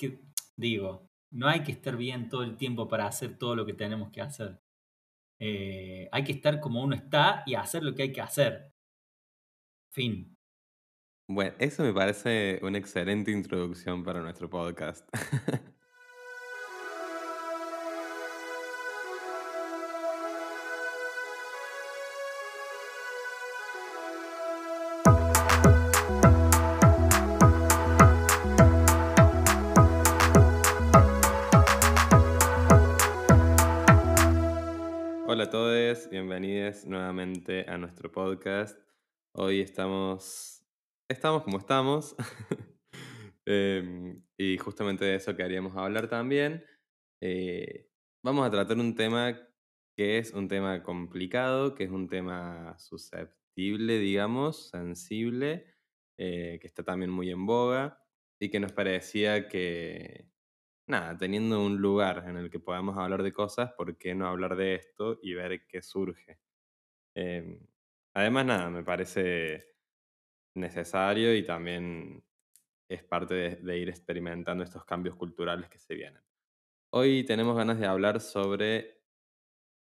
que, digo, no hay que estar bien todo el tiempo para hacer todo lo que tenemos que hacer. Eh, hay que estar como uno está y hacer lo que hay que hacer. Fin. Bueno, eso me parece una excelente introducción para nuestro podcast. todos, bienvenidos nuevamente a nuestro podcast. Hoy estamos, estamos como estamos, Em, y justamente de eso queríamos hablar también. Eh, vamos a tratar un tema que es un tema complicado, que es un tema susceptible, digamos, sensible, eh, que está también muy en boga y que nos parecía que, nada, teniendo un lugar en el que podamos hablar de cosas, ¿por qué no hablar de esto y ver qué surge? Em, además, nada, me parece necesario y también es parte de, de ir experimentando estos cambios culturales que se vienen. Hoy tenemos ganas de hablar sobre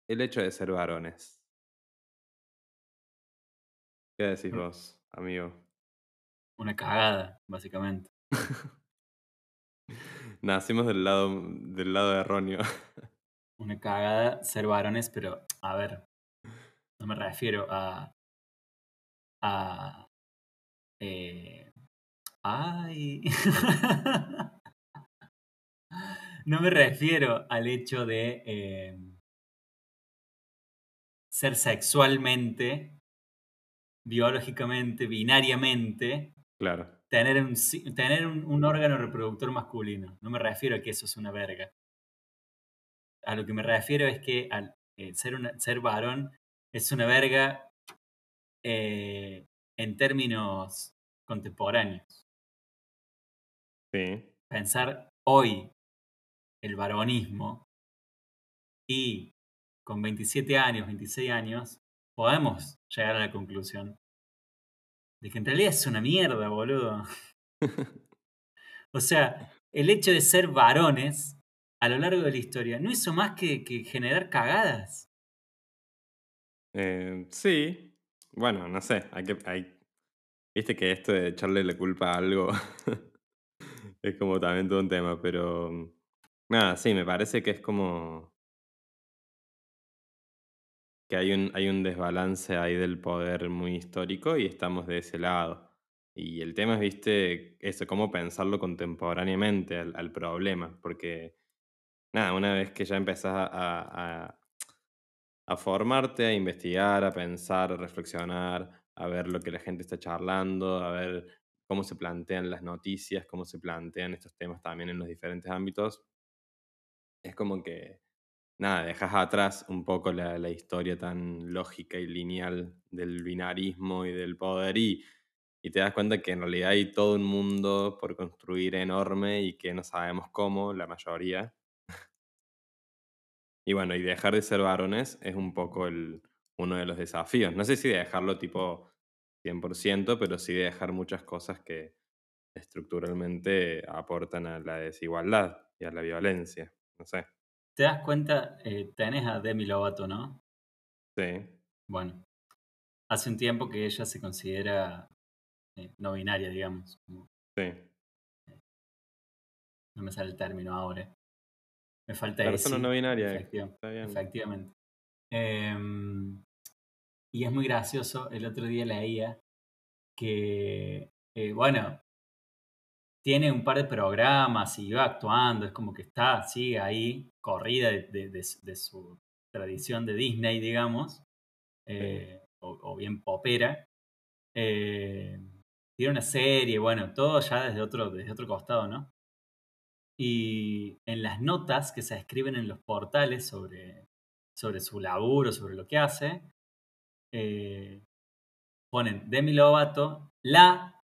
el hecho de ser varones. ¿Qué decís Mm. vos, amigo? Una cagada, básicamente. Nacimos del lado, del lado erróneo. Una cagada ser varones, pero a ver, no me refiero a. a. eh, ay. no me refiero al hecho de eh, ser sexualmente, biológicamente, binariamente, Claro. Tener un, tener un, un órgano reproductor masculino. No me refiero a que eso es una verga. A lo que me refiero es que al eh, ser, una- ser varón es una verga eh, en términos contemporáneos. Sí. Pensar hoy el varonismo y con 27 años, 26 años, podemos llegar a la conclusión de que en realidad es una mierda, boludo. O sea, el hecho de ser varones a lo largo de la historia no hizo más que, que generar cagadas. Eh, sí. Bueno, no sé. Hay que, hay... Viste que esto de echarle la culpa a algo es como también todo un tema, pero nada, sí, me parece que es como que hay un, hay un desbalance ahí del poder muy histórico y estamos de ese lado. Y el tema es, viste, eso, cómo pensarlo contemporáneamente al, al problema, porque nada, una vez que ya empezás a, a- a formarte, a investigar, a pensar, a reflexionar, a ver lo que la gente está charlando, a ver cómo se plantean las noticias, cómo se plantean estos temas también en los diferentes ámbitos, es como que, nada, dejas atrás un poco la, la historia tan lógica y lineal del binarismo y del poder y, y te das cuenta que en realidad hay todo un mundo por construir enorme y que no sabemos cómo, la mayoría. Y bueno, y dejar de ser varones es un poco el, uno de los desafíos. No sé si de dejarlo tipo 100%, pero sí de dejar muchas cosas que estructuralmente aportan a la desigualdad y a la violencia. No sé. ¿Te das cuenta? Eh, tenés a Demi Lovato, ¿no? Sí. Bueno, hace un tiempo que ella se considera eh, no binaria, digamos. como- Sí. no me sale el término ahora. Me falta Persona no binaria. Efectiva- Está bien. efectivamente. Em, y es muy gracioso. El otro día leía que, eh, bueno, tiene un par de programas y va actuando. Es como que está, sigue ahí, corrida de, de- de su- de su tradición de Disney, digamos. eh, o, o bien popera. Eh, tiene una serie, bueno, todo ya desde otro, desde otro costado, ¿no? Y en las notas que se escriben en los portales sobre, sobre su laburo, sobre lo que hace, eh, ponen Demi Lovato, la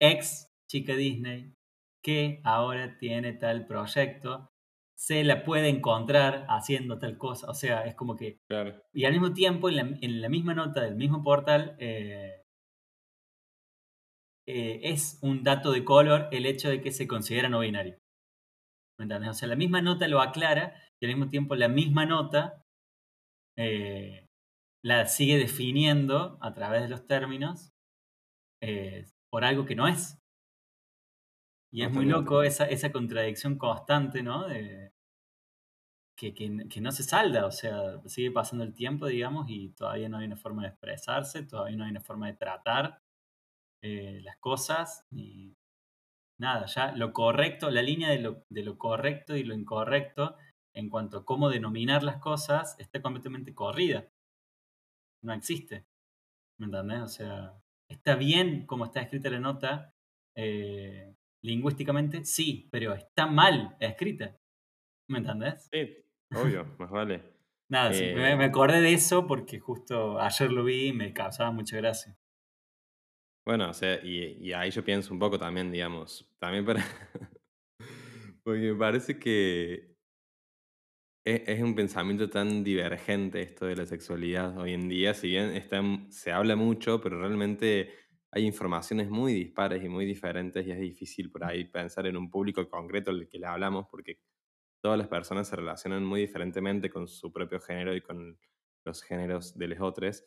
ex chica Disney, que ahora tiene tal proyecto, se la puede encontrar haciendo tal cosa. O sea, es como que Claro. y al mismo tiempo, en la, en la misma nota del mismo portal, eh, eh, es un dato de color el hecho de que se considera no binario. ¿Me entendés? O sea, la misma nota lo aclara y al mismo tiempo la misma nota eh, la sigue definiendo a través de los términos por algo que no es. Y es muy loco esa, esa contradicción constante, ¿no? De, que, que, no se salda, o sea, sigue pasando el tiempo, digamos, y todavía no hay una forma de expresarse, todavía no hay una forma de tratar eh, las cosas, ni nada, ya lo correcto, la línea de lo, de lo correcto y lo incorrecto en cuanto a cómo denominar las cosas está completamente corrida. No existe. ¿Me entendés? O sea, está bien como está escrita la nota, eh, lingüísticamente, sí, pero está mal escrita. ¿Me entendés? Sí, obvio, más vale. Nada, sí, me, me, eh, acordé de eso porque justo ayer lo vi y me causaba mucha gracia. Bueno, o sea, y, y ahí yo pienso un poco también, digamos, también para... porque me parece que es, es, un pensamiento tan divergente esto de la sexualidad hoy en día, si bien está, se habla mucho, pero realmente hay informaciones muy dispares y muy diferentes y es difícil por ahí pensar en un público concreto al que le hablamos porque todas las personas se relacionan muy diferentemente con su propio género y con los géneros de los otros.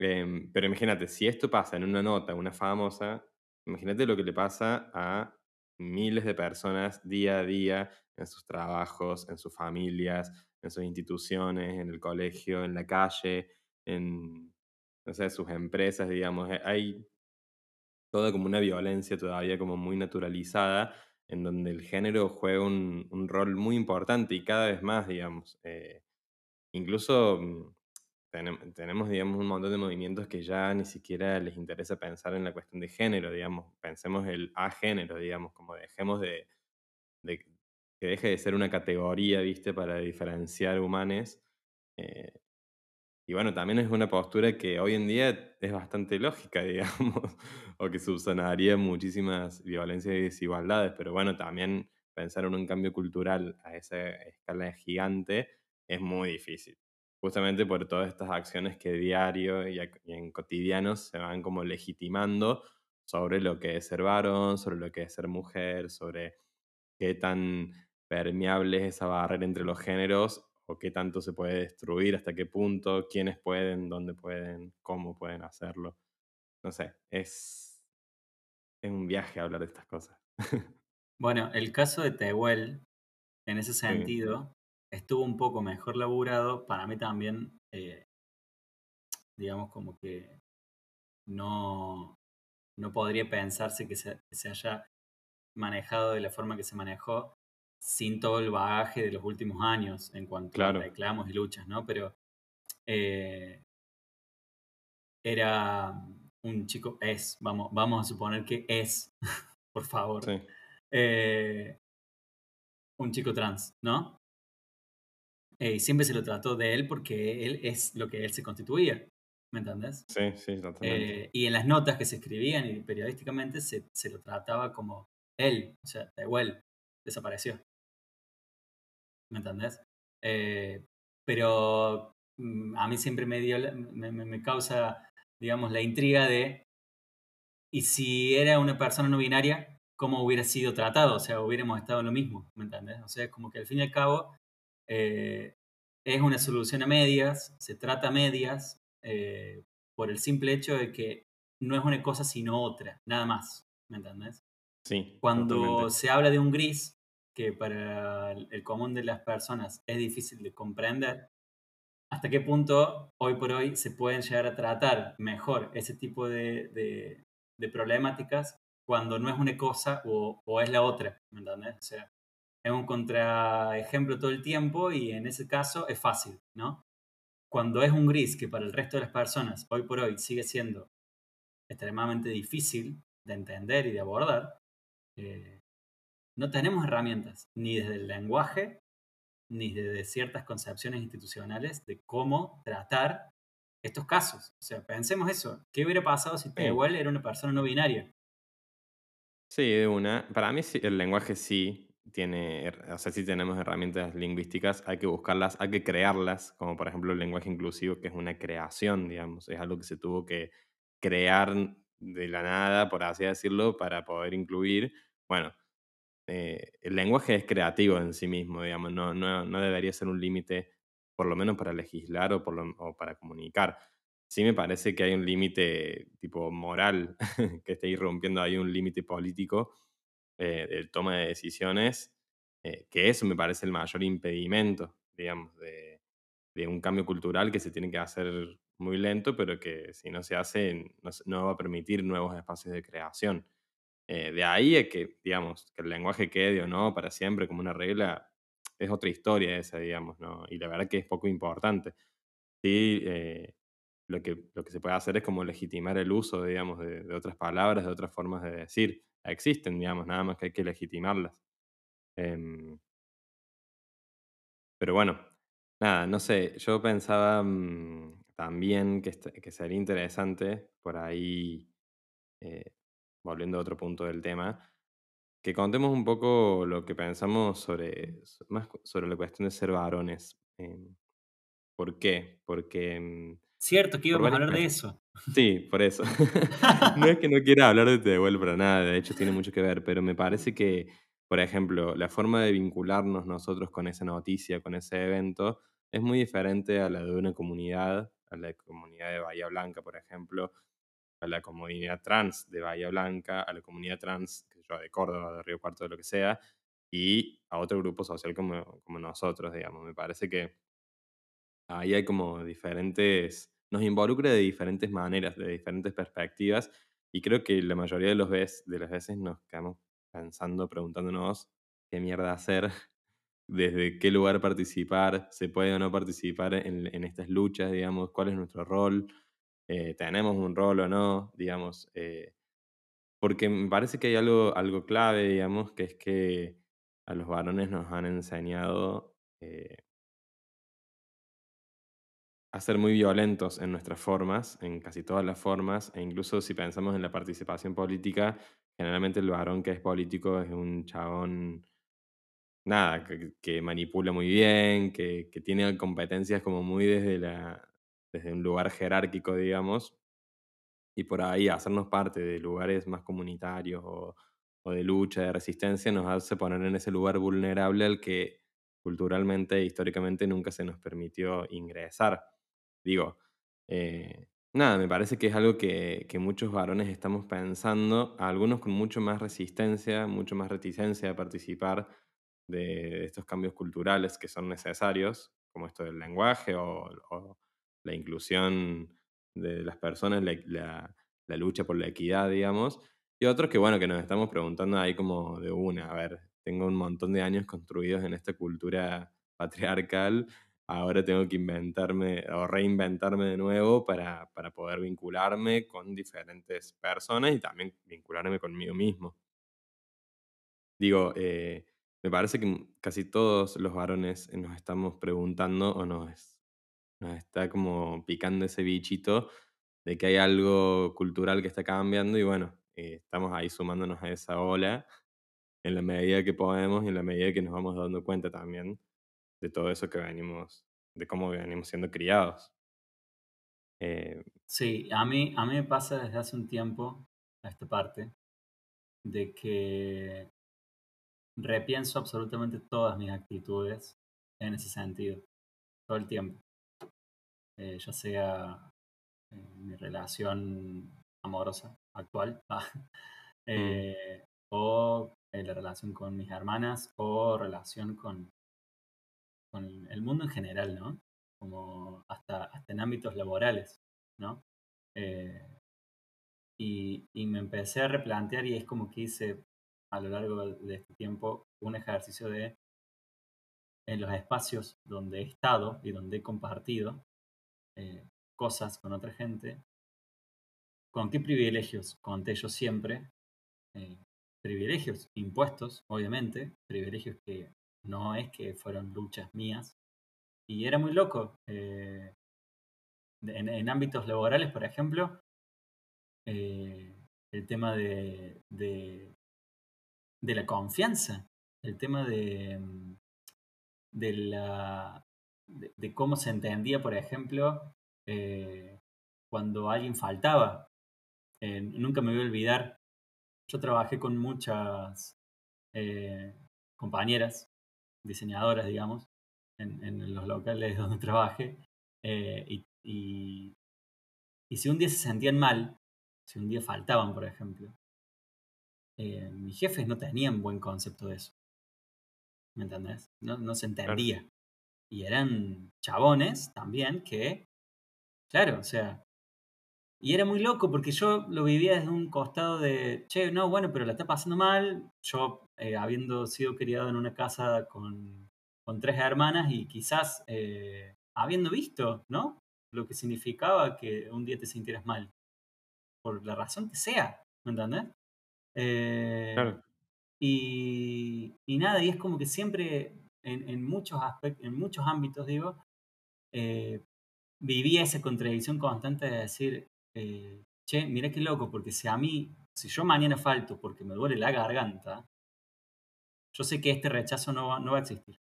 Em, pero imagínate, si esto pasa en una nota, una famosa, imagínate lo que le pasa a miles de personas día a día en sus trabajos, en sus familias, en sus instituciones, en el colegio, en la calle, en no sus empresas, digamos. Eh, hay toda como una violencia todavía como muy naturalizada, en donde el género juega un, un rol muy importante y cada vez más, digamos. Eh, incluso mm, tenemos, digamos, un montón de movimientos que ya ni siquiera les interesa pensar en la cuestión de género, digamos, pensemos el a género, digamos, como dejemos de, de que deje de ser una categoría, viste, para diferenciar humanes. Eh, y bueno, también es una postura que hoy en día es bastante lógica, digamos, o que subsanaría muchísimas violencias y desigualdades, pero bueno, también pensar en un cambio cultural a esa escala gigante es muy difícil justamente por todas estas acciones que diario y, en cotidianos se van como legitimando sobre lo que es ser varón, sobre lo que es ser mujer, sobre qué tan permeable es esa barrera entre los géneros o qué tanto se puede destruir, hasta qué punto, quiénes pueden, dónde pueden, cómo pueden hacerlo. No sé, es, es un viaje hablar de estas cosas. Bueno, el caso de Tehuel, en ese sentido, estuvo un poco mejor laburado, para mí también, eh, digamos como que no, no podría pensarse que se, haya manejado de la forma que se manejó sin todo el bagaje de los últimos años en cuanto a reclamos y luchas, ¿no? Pero eh, era un chico, es, vamos, vamos a suponer que es, por favor, eh, un chico trans, ¿no? Eh, y siempre se lo trató de él porque él es lo que él se constituía. ¿Me entendés? Sí, sí, totalmente. Eh, y en las notas que se escribían y periodísticamente se, se lo trataba como él, o sea, igual, desapareció. ¿Me entendés? Eh, pero mm, a mí siempre me, dio, me, me, causa, digamos, la intriga de, ¿y si era una persona no binaria, cómo hubiera sido tratado? O sea, hubiéramos estado en lo mismo, ¿me entendés? O sea, como que al fin y al cabo eh, es una solución a medias, se trata a medias, eh, por el simple hecho de que no es una cosa sino otra, nada más, ¿me entendés? Sí. Cuando se habla de un gris, que para el común de las personas es difícil de comprender, hasta qué punto hoy por hoy se pueden llegar a tratar mejor ese tipo de, problemáticas cuando no es una cosa o, o, es la otra, ¿me entendés? O sea, es un contraejemplo todo el tiempo y en ese caso es fácil, ¿no? Cuando es un gris que para el resto de las personas hoy por hoy sigue siendo extremadamente difícil de entender y de abordar, eh, no tenemos herramientas, ni desde el lenguaje, ni desde ciertas concepciones institucionales de cómo tratar estos casos. O sea, pensemos eso. ¿Qué hubiera pasado si Tehuel era una persona no binaria? Sí, de una. Para mí el lenguaje sí, tiene, o sea, si tenemos herramientas lingüísticas, hay que buscarlas, hay que crearlas, como por ejemplo el lenguaje inclusivo, que es una creación, digamos, es algo que se tuvo que crear de la nada, por así decirlo, para poder incluir. Bueno, eh, el lenguaje es creativo en sí mismo, digamos, no, no, no debería ser un límite, por lo menos para legislar o, para comunicar. Sí me parece que hay un límite tipo moral que está irrumpiendo, hay un límite político eh, de toma de decisiones, eh, que eso me parece el mayor impedimento, digamos, de, un cambio cultural que se tiene que hacer muy lento, pero que si no se hace no va a permitir nuevos espacios de creación. Eh, de ahí es que, digamos, que el lenguaje quede o no para siempre como una regla, es otra historia esa, digamos, ¿no? Y la verdad que es poco importante. Sí, eh, lo, que, lo que se puede hacer es como legitimar el uso, digamos, de, otras palabras, de otras formas de decir. Existen, digamos, nada más que hay que legitimarlas. Eh, pero bueno, nada, no sé, yo pensaba mmm, también que, que, sería interesante por ahí eh, volviendo a otro punto del tema, que contemos un poco lo que pensamos sobre, más sobre la cuestión de ser varones. Eh, ¿Por qué? Porque... Mm, Cierto que íbamos a hablar de eso. Sí, por eso. no es que no quiera hablar de Te para nada, de hecho tiene mucho que ver, pero me parece que, por ejemplo, la forma de vincularnos nosotros con esa noticia, con ese evento, es muy diferente a la de una comunidad, a la comunidad de Bahía Blanca, por ejemplo, a la comunidad trans de Bahía Blanca, a la comunidad trans de Córdoba, de Río Cuarto, de lo que sea, y a otro grupo social como, como nosotros, digamos. Me parece que ahí hay como diferentes, nos involucra de diferentes maneras, de diferentes perspectivas, y creo que la mayoría de, los veces, de las veces nos quedamos pensando, preguntándonos qué mierda hacer, desde qué lugar participar, se puede o no participar en, en estas luchas, digamos, cuál es nuestro rol, eh, tenemos un rol o no, digamos, eh, porque me parece que hay algo, algo clave, digamos, que es que a los varones nos han enseñado eh, a ser muy violentos en nuestras formas, en casi todas las formas, e incluso si pensamos en la participación política, generalmente el varón que es político es un chabón, nada, que, que manipula muy bien, que, que tiene competencias como muy desde la, desde un lugar jerárquico, digamos, y por ahí hacernos parte de lugares más comunitarios o, o, de lucha, de resistencia, nos hace poner en ese lugar vulnerable al que culturalmente e históricamente nunca se nos permitió ingresar. Digo, eh, nada, me parece que es algo que, que, muchos varones estamos pensando, algunos con mucho más resistencia, mucho más reticencia a participar de, estos cambios culturales que son necesarios, como esto del lenguaje o, o la inclusión de las personas, la, la, lucha por la equidad, digamos, y otros que, bueno, que nos estamos preguntando ahí como de una, a ver, tengo un montón de años construidos en esta cultura patriarcal, ahora tengo que inventarme o reinventarme de nuevo para, para poder vincularme con diferentes personas y también vincularme conmigo mismo. Digo, eh, me parece que casi todos los varones nos estamos preguntando o nos nos está como picando ese bichito de que hay algo cultural que está cambiando y bueno, eh, estamos ahí sumándonos a esa ola en la medida que podemos y en la medida que nos vamos dando cuenta también de todo eso que venimos, de cómo venimos siendo criados. Eh, sí, a mí, a mí me pasa desde hace un tiempo, a esta parte, de que repienso absolutamente todas mis actitudes en ese sentido, todo el tiempo. Eh, ya sea mi relación amorosa actual ah, mm. eh, o la relación con mis hermanas o relación con, con el mundo en general, ¿no? Como hasta, hasta en ámbitos laborales, ¿no? Eh, y, y, me empecé a replantear y es como que hice a lo largo de este tiempo un ejercicio de en los espacios donde he estado y donde he compartido, eh, cosas con otra gente, ¿con qué privilegios conté yo siempre? Eh, privilegios impuestos, obviamente, privilegios que no es que fueron luchas mías. Y era muy loco. Eh, en, ámbitos laborales, por ejemplo, el tema de, de, de, la confianza, el tema de, de la, de, cómo se entendía, por ejemplo, eh, cuando alguien faltaba. Eh, nunca me voy a olvidar, yo trabajé con muchas, eh, compañeras, diseñadoras, digamos, en, los locales donde trabaje. Eh, y, y, si un día se sentían mal, si un día faltaban, por ejemplo, eh, mis jefes no tenían buen concepto de eso. ¿Me entendés? No, no se entendía. Y eran chabones también que, claro, o sea, y era muy loco porque yo lo vivía desde un costado de, che, no, bueno, pero la está pasando mal. Yo, eh, habiendo sido criado en una casa con, con tres hermanas y quizás eh, habiendo visto, ¿no? Lo que significaba que un día te sintieras mal. Por la razón que sea, ¿me entendés? Eh, claro. Y, y, nada, y es como que siempre, en, en muchos aspectos, en muchos ámbitos, digo, vivía esa contradicción constante de decir, eh, che, mira qué loco, porque si a mí, si yo mañana falto porque me duele la garganta, yo sé que este rechazo no va, no va a existir.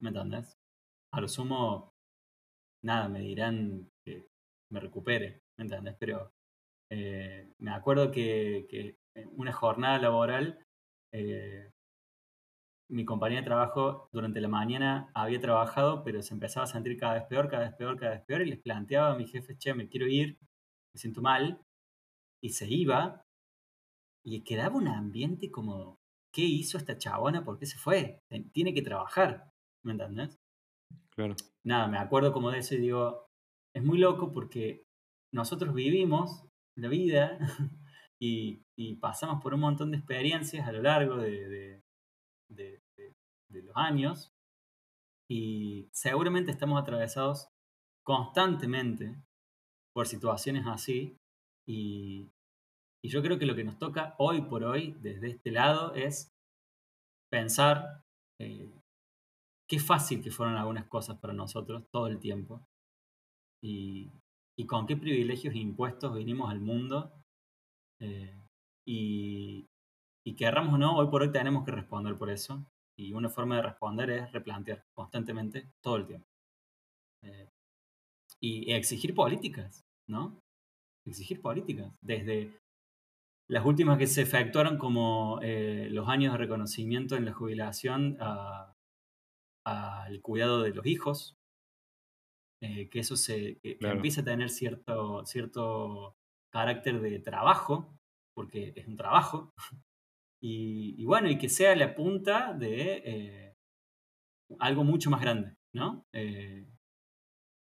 ¿Me entendés? A lo sumo, nada, me dirán que me recupere, ¿me entendés? Pero eh, me acuerdo que, que, una jornada laboral eh, mi compañía de trabajo durante la mañana había trabajado, pero se empezaba a sentir cada vez peor, cada vez peor, cada vez peor, y les planteaba a mi jefe, che, me quiero ir, me siento mal, y se iba, y quedaba un ambiente como, ¿qué hizo esta chabona? ¿Por qué se fue? Tiene que trabajar, ¿me entendés? Claro. Nada, me acuerdo como de eso y digo, es muy loco porque nosotros vivimos la vida y, pasamos por un montón de experiencias a lo largo de de, los años y seguramente estamos atravesados constantemente por situaciones así y, yo creo que lo que nos toca hoy por hoy desde este lado es pensar eh, qué fácil que fueron algunas cosas para nosotros todo el tiempo y, con qué privilegios e impuestos vinimos al mundo eh, y, y querramos o no, hoy por hoy tenemos que responder por eso. Y una forma de responder es replantear constantemente todo el tiempo. Eh, y exigir políticas, ¿no? Exigir políticas. Desde las últimas que se efectuaron como eh, los años de reconocimiento en la jubilación al cuidado de los hijos, eh, que eso se empieza a tener cierto, cierto carácter de trabajo, porque es un trabajo, y, bueno, y que sea la punta de eh, algo mucho más grande, ¿no? Eh,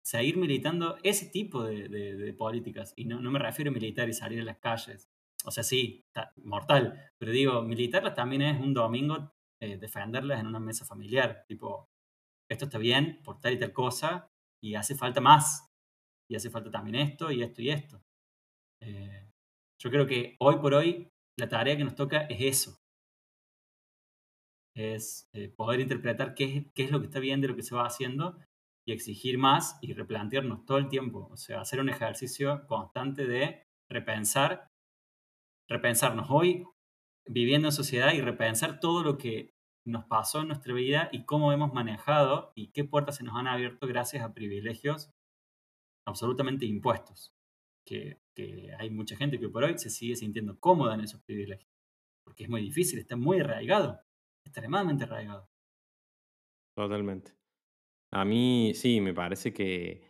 seguir militando ese tipo de, políticas. Y no, no, me refiero a militar y salir a las calles. O sea, sí, está mortal. Pero digo, militarlas también es un domingo eh, defenderlas en una mesa familiar. Tipo, esto está bien por tal y tal cosa y hace falta más. Y hace falta también esto y esto y esto. yo creo que hoy por hoy la tarea que nos toca es eso. Es eh, poder interpretar qué es, lo que está bien de lo que se va haciendo y exigir más y replantearnos todo el tiempo. O sea, hacer un ejercicio constante de repensar, repensarnos hoy viviendo en sociedad y repensar todo lo que nos pasó en nuestra vida y cómo hemos manejado y qué puertas se nos han abierto gracias a privilegios absolutamente impuestos que, hay mucha gente que por hoy se sigue sintiendo cómoda en esos privilegios. Porque es muy difícil, está muy arraigado, extremadamente arraigado. Totalmente. A mí sí, me parece que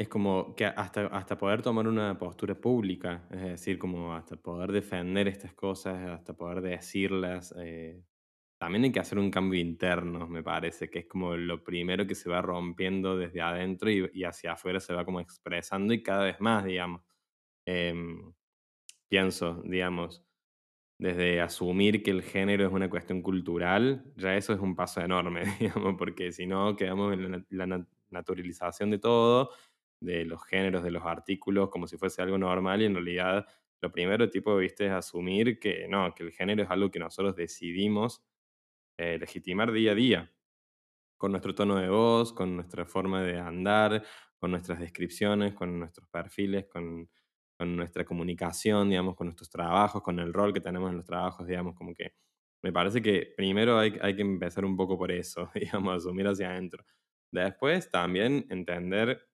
es como que hasta, hasta poder tomar una postura pública, es decir, como hasta poder defender estas cosas, hasta poder decirlas, eh, también hay que hacer un cambio interno, me parece, que es como lo primero que se va rompiendo desde adentro y, hacia afuera se va como expresando y cada vez más, digamos. Em, pienso, digamos, desde asumir que el género es una cuestión cultural, ya eso es un paso enorme, digamos, porque si no quedamos en la, naturalización de todo, de los géneros, de los artículos, como si fuese algo normal y en realidad lo primero tipo, viste, es asumir que no, que el género es algo que nosotros decidimos eh, legitimar día a día, con nuestro tono de voz, con nuestra forma de andar, con nuestras descripciones, con nuestros perfiles, con, nuestra comunicación, digamos, con nuestros trabajos, con el rol que tenemos en los trabajos, digamos, como que me parece que primero hay, hay que empezar un poco por eso, digamos, asumir hacia adentro. Después también entender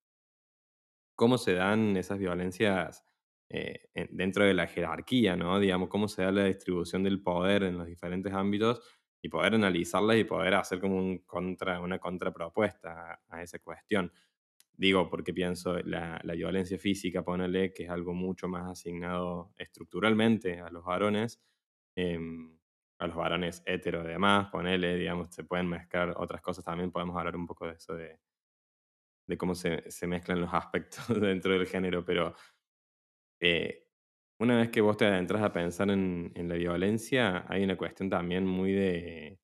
cómo se dan esas violencias eh, dentro de la jerarquía, ¿no? Digamos, cómo se da la distribución del poder en los diferentes ámbitos y poder analizarlas y poder hacer como un contra, una contrapropuesta a, a esa cuestión. Digo, porque pienso la, la violencia física, ponele, que es algo mucho más asignado estructuralmente a los varones, em, a los varones hetero además, ponele, digamos, se pueden mezclar otras cosas también, podemos hablar un poco de eso, de, de cómo se, se mezclan los aspectos dentro del género, pero eh, una vez que vos te adentras a pensar en, en la violencia, hay una cuestión también muy de,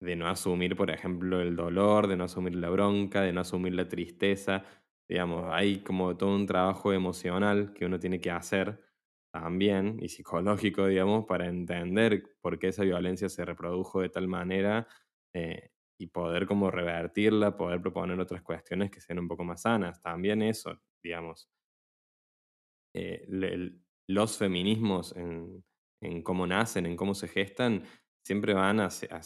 de no asumir, por ejemplo, el dolor, de no asumir la bronca, de no asumir la tristeza. Digamos, hay como todo un trabajo emocional que uno tiene que hacer también y psicológico, digamos, para entender por qué esa violencia se reprodujo de tal manera eh, y poder como revertirla, poder proponer otras cuestiones que sean un poco más sanas. También eso, digamos, eh, los feminismos en, cómo nacen, en cómo se gestan, siempre van hacia,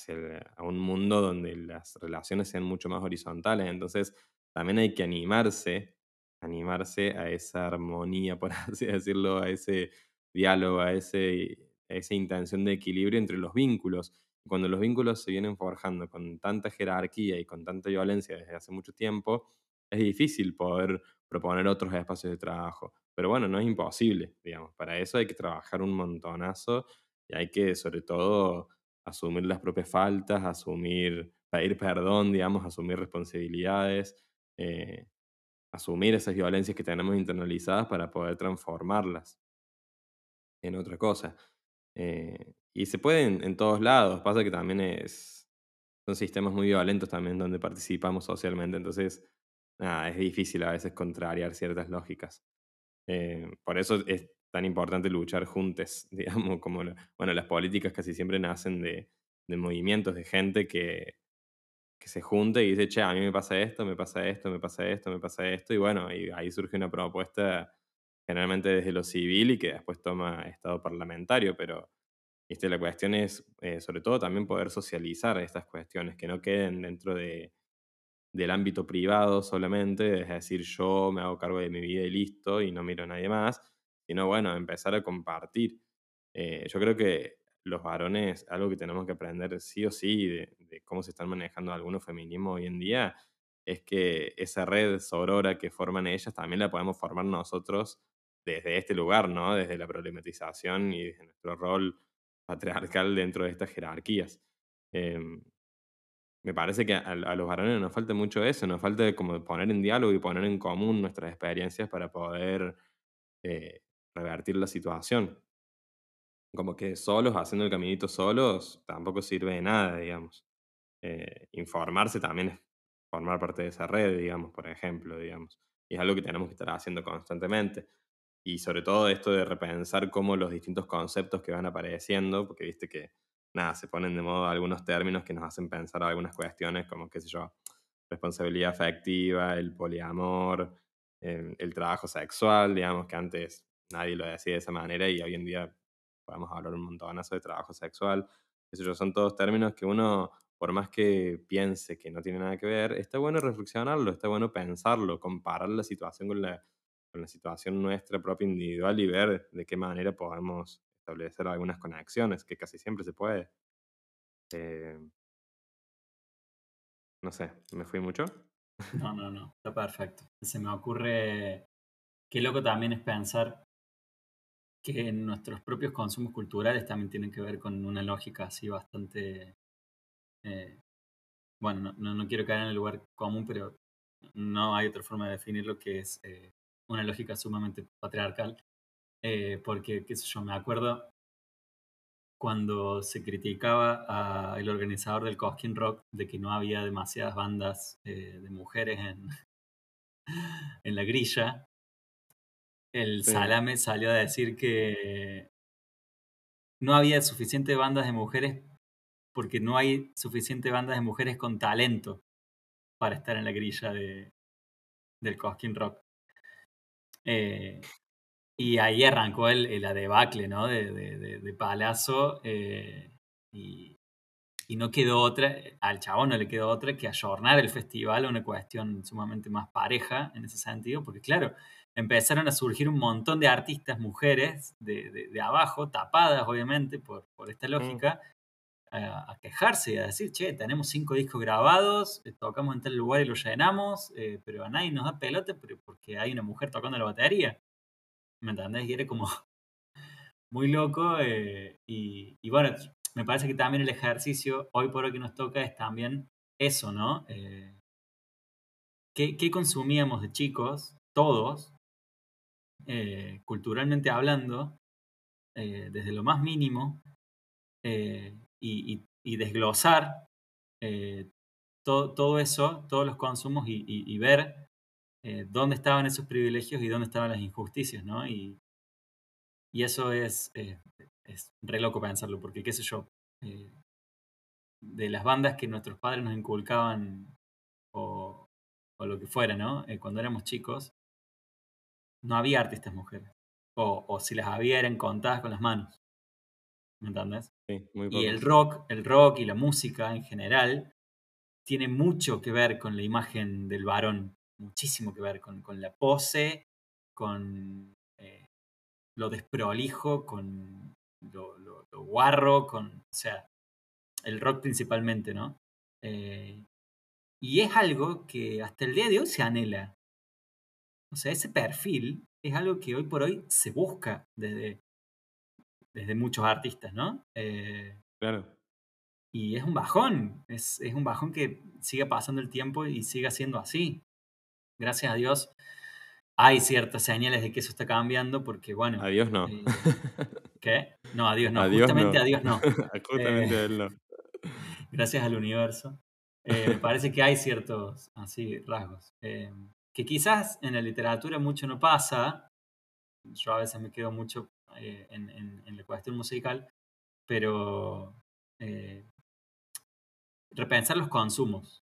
un mundo donde las relaciones sean mucho más horizontales. Entonces, también hay que animarse, animarse a esa armonía, por así decirlo, a ese diálogo, a, ese, a esa intención de equilibrio entre los vínculos. Cuando los vínculos se vienen forjando con tanta jerarquía y con tanta violencia desde hace mucho tiempo, es difícil poder proponer otros espacios de trabajo. Pero bueno, no es imposible, digamos. Para eso hay que trabajar un montonazo y hay que, sobre todo, asumir las propias faltas, asumir, pedir perdón, digamos, asumir responsabilidades, eh, asumir esas violencias que tenemos internalizadas para poder transformarlas en otra cosa. Eh, y se puede en, todos lados, pasa que también es, son sistemas muy violentos también donde participamos socialmente, entonces es difícil a veces contrariar ciertas lógicas. Eh, por eso es tan importante luchar juntos, digamos, como, bueno, las políticas casi siempre nacen de, de movimientos de gente que, que se junta y dice, che, a mí me pasa esto, me pasa esto, me pasa esto, me pasa esto, y bueno, y ahí surge una propuesta generalmente desde lo civil y que después toma estado parlamentario, pero ¿viste? la cuestión es, eh, sobre todo, también poder socializar estas cuestiones, que no queden dentro de, del ámbito privado solamente, es decir, yo me hago cargo de mi vida y listo, y no miro a nadie más, sino bueno, empezar a compartir. Eh, yo creo que los varones, algo que tenemos que aprender sí o sí de, cómo se están manejando algunos feminismos hoy en día, es que esa red sorora que forman ellas también la podemos formar nosotros desde este lugar, ¿no? Desde la problematización y desde nuestro rol patriarcal dentro de estas jerarquías. Em, me parece que a, los varones nos falta mucho eso, nos falta como poner en diálogo y poner en común nuestras experiencias para poder eh, revertir la situación. Como que solos, haciendo el caminito solos, tampoco sirve de nada, digamos. Eh, informarse también es formar parte de esa red, digamos, por ejemplo, digamos. Y es algo que tenemos que estar haciendo constantemente. Y sobre todo esto de repensar cómo los distintos conceptos que van apareciendo, porque viste que, nada, se ponen de modo algunos términos que nos hacen pensar algunas cuestiones como, qué sé yo, responsabilidad afectiva, el poliamor, el trabajo sexual, digamos que antes nadie lo decía de esa manera y hoy en día podemos hablar un montonazo de trabajo sexual. Eso son todos términos que uno, por más que piense que no tiene nada que ver, está bueno reflexionarlo, está bueno pensarlo, comparar la situación con la, con la situación nuestra propia individual y ver de qué manera podemos establecer algunas conexiones, que casi siempre se puede. Eh, no sé, ¿me fui mucho? No, no, no, está perfecto. Se me ocurre, qué loco también es pensar que nuestros propios consumos culturales también tienen que ver con una lógica así bastante... Eh, bueno, no, no, quiero caer en el lugar común, pero no hay otra forma de definirlo que es eh, una lógica sumamente patriarcal. Eh, porque, qué sé yo, me acuerdo cuando se criticaba al organizador del Cosquín Rock de que no había demasiadas bandas de mujeres en, en la grilla, el Salame salió a decir que no había suficientes bandas de mujeres porque no hay suficientes bandas de mujeres con talento para estar en la grilla de, del Cosquín Rock. Eh, y ahí arrancó el, la debacle, ¿no? De, de, de, Palazo. Eh, y, y no quedó otra, al chabón no le quedó otra que ayornar el festival a una cuestión sumamente más pareja en ese sentido, porque claro, empezaron a surgir un montón de artistas mujeres de, de, abajo, tapadas obviamente por, por esta mm. lógica, a, quejarse y a decir, che, tenemos cinco discos grabados, eh, tocamos en tal lugar y lo llenamos, eh, pero a nadie nos da pelota porque hay una mujer tocando la batería. ¿Me entendés? Y era como muy loco. Eh, y, bueno, me parece que también el ejercicio hoy por hoy que nos toca es también eso, ¿no? ¿qué, consumíamos de chicos, todos, culturalmente hablando, desde lo más mínimo, y, desglosar eh, todo, eso, todos los consumos y, ver eh, dónde estaban esos privilegios y dónde estaban las injusticias, ¿no? Y, eso es, eh, es re loco pensarlo, porque qué sé yo, de las bandas que nuestros padres nos inculcaban o, o lo que fuera, ¿no? cuando éramos chicos, no había artistas mujeres. O, o si las había eran contadas con las manos. ¿me entiendes? Sí, muy Y el rock, el rock y la música en general tiene mucho que ver con la imagen del varón, muchísimo que ver con, con la pose, con eh, lo desprolijo, con lo, lo, guarro, con, o sea, el rock principalmente, ¿no? Eh, y es algo que hasta el día de hoy se anhela. O sea, ese perfil es algo que hoy por hoy se busca desde, desde muchos artistas, ¿no? Eh, claro. Y es un bajón, es, un bajón que sigue pasando el tiempo y sigue siendo así. Gracias a Dios hay ciertas señales de que eso está cambiando porque, bueno... Adiós no. Eh, ¿Qué? No, adiós no. Justamente a Dios no. Justamente a él no. Gracias al universo. Eh, me parece que hay ciertos así rasgos. que quizás en la literatura mucho no pasa. Yo a veces me quedo mucho eh, en, la cuestión musical, pero eh, repensar los consumos.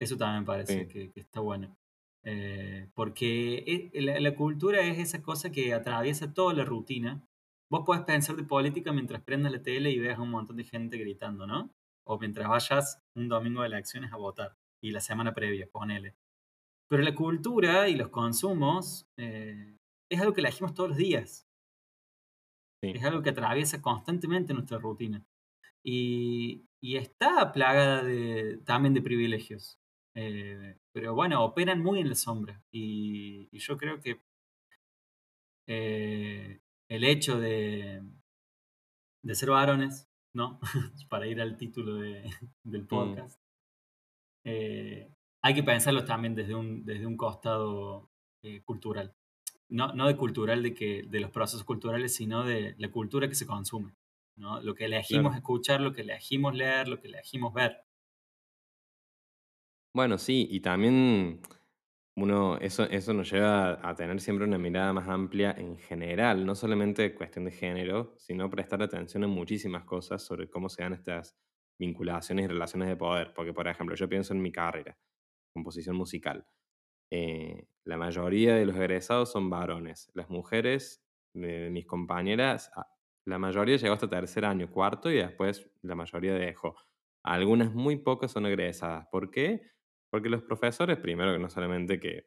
Eso también parece que, está bueno. Eh, porque la, cultura es esa cosa que atraviesa toda la rutina. Vos podés pensar de política mientras prendas la tele y veas a un montón de gente gritando, ¿no? O mientras vayas un domingo de elecciones a votar y la semana previa, ponele. Pero la cultura y los consumos es algo que elegimos todos los días. Es algo que atraviesa constantemente nuestra rutina. Y, está plagada de, también de privilegios. Eh, pero bueno, operan muy en la sombra. Y, yo creo que eh, el hecho de, de ser varones, ¿no? Para ir al título del mm. podcast. Eh, hay que pensarlo también desde un, desde un costado cultural no, no de cultural de, que, de los procesos culturales, sino de la cultura que se consume. ¿no? Lo que elegimos escuchar, lo que elegimos leer, lo que elegimos ver. Bueno, sí, y también uno, eso, eso nos lleva a tener siempre una mirada más amplia en general, no solamente cuestión de género, sino prestar atención a muchísimas cosas sobre cómo se dan estas vinculaciones y relaciones de poder. Porque, por ejemplo, yo pienso en mi carrera, composición musical. Eh, la mayoría de los egresados son varones. Las mujeres mis compañeras, ah, la mayoría llegó hasta tercer año, cuarto, y después la mayoría dejó. Algunas muy pocas son egresadas. ¿Por qué? Porque los profesores, primero que no solamente que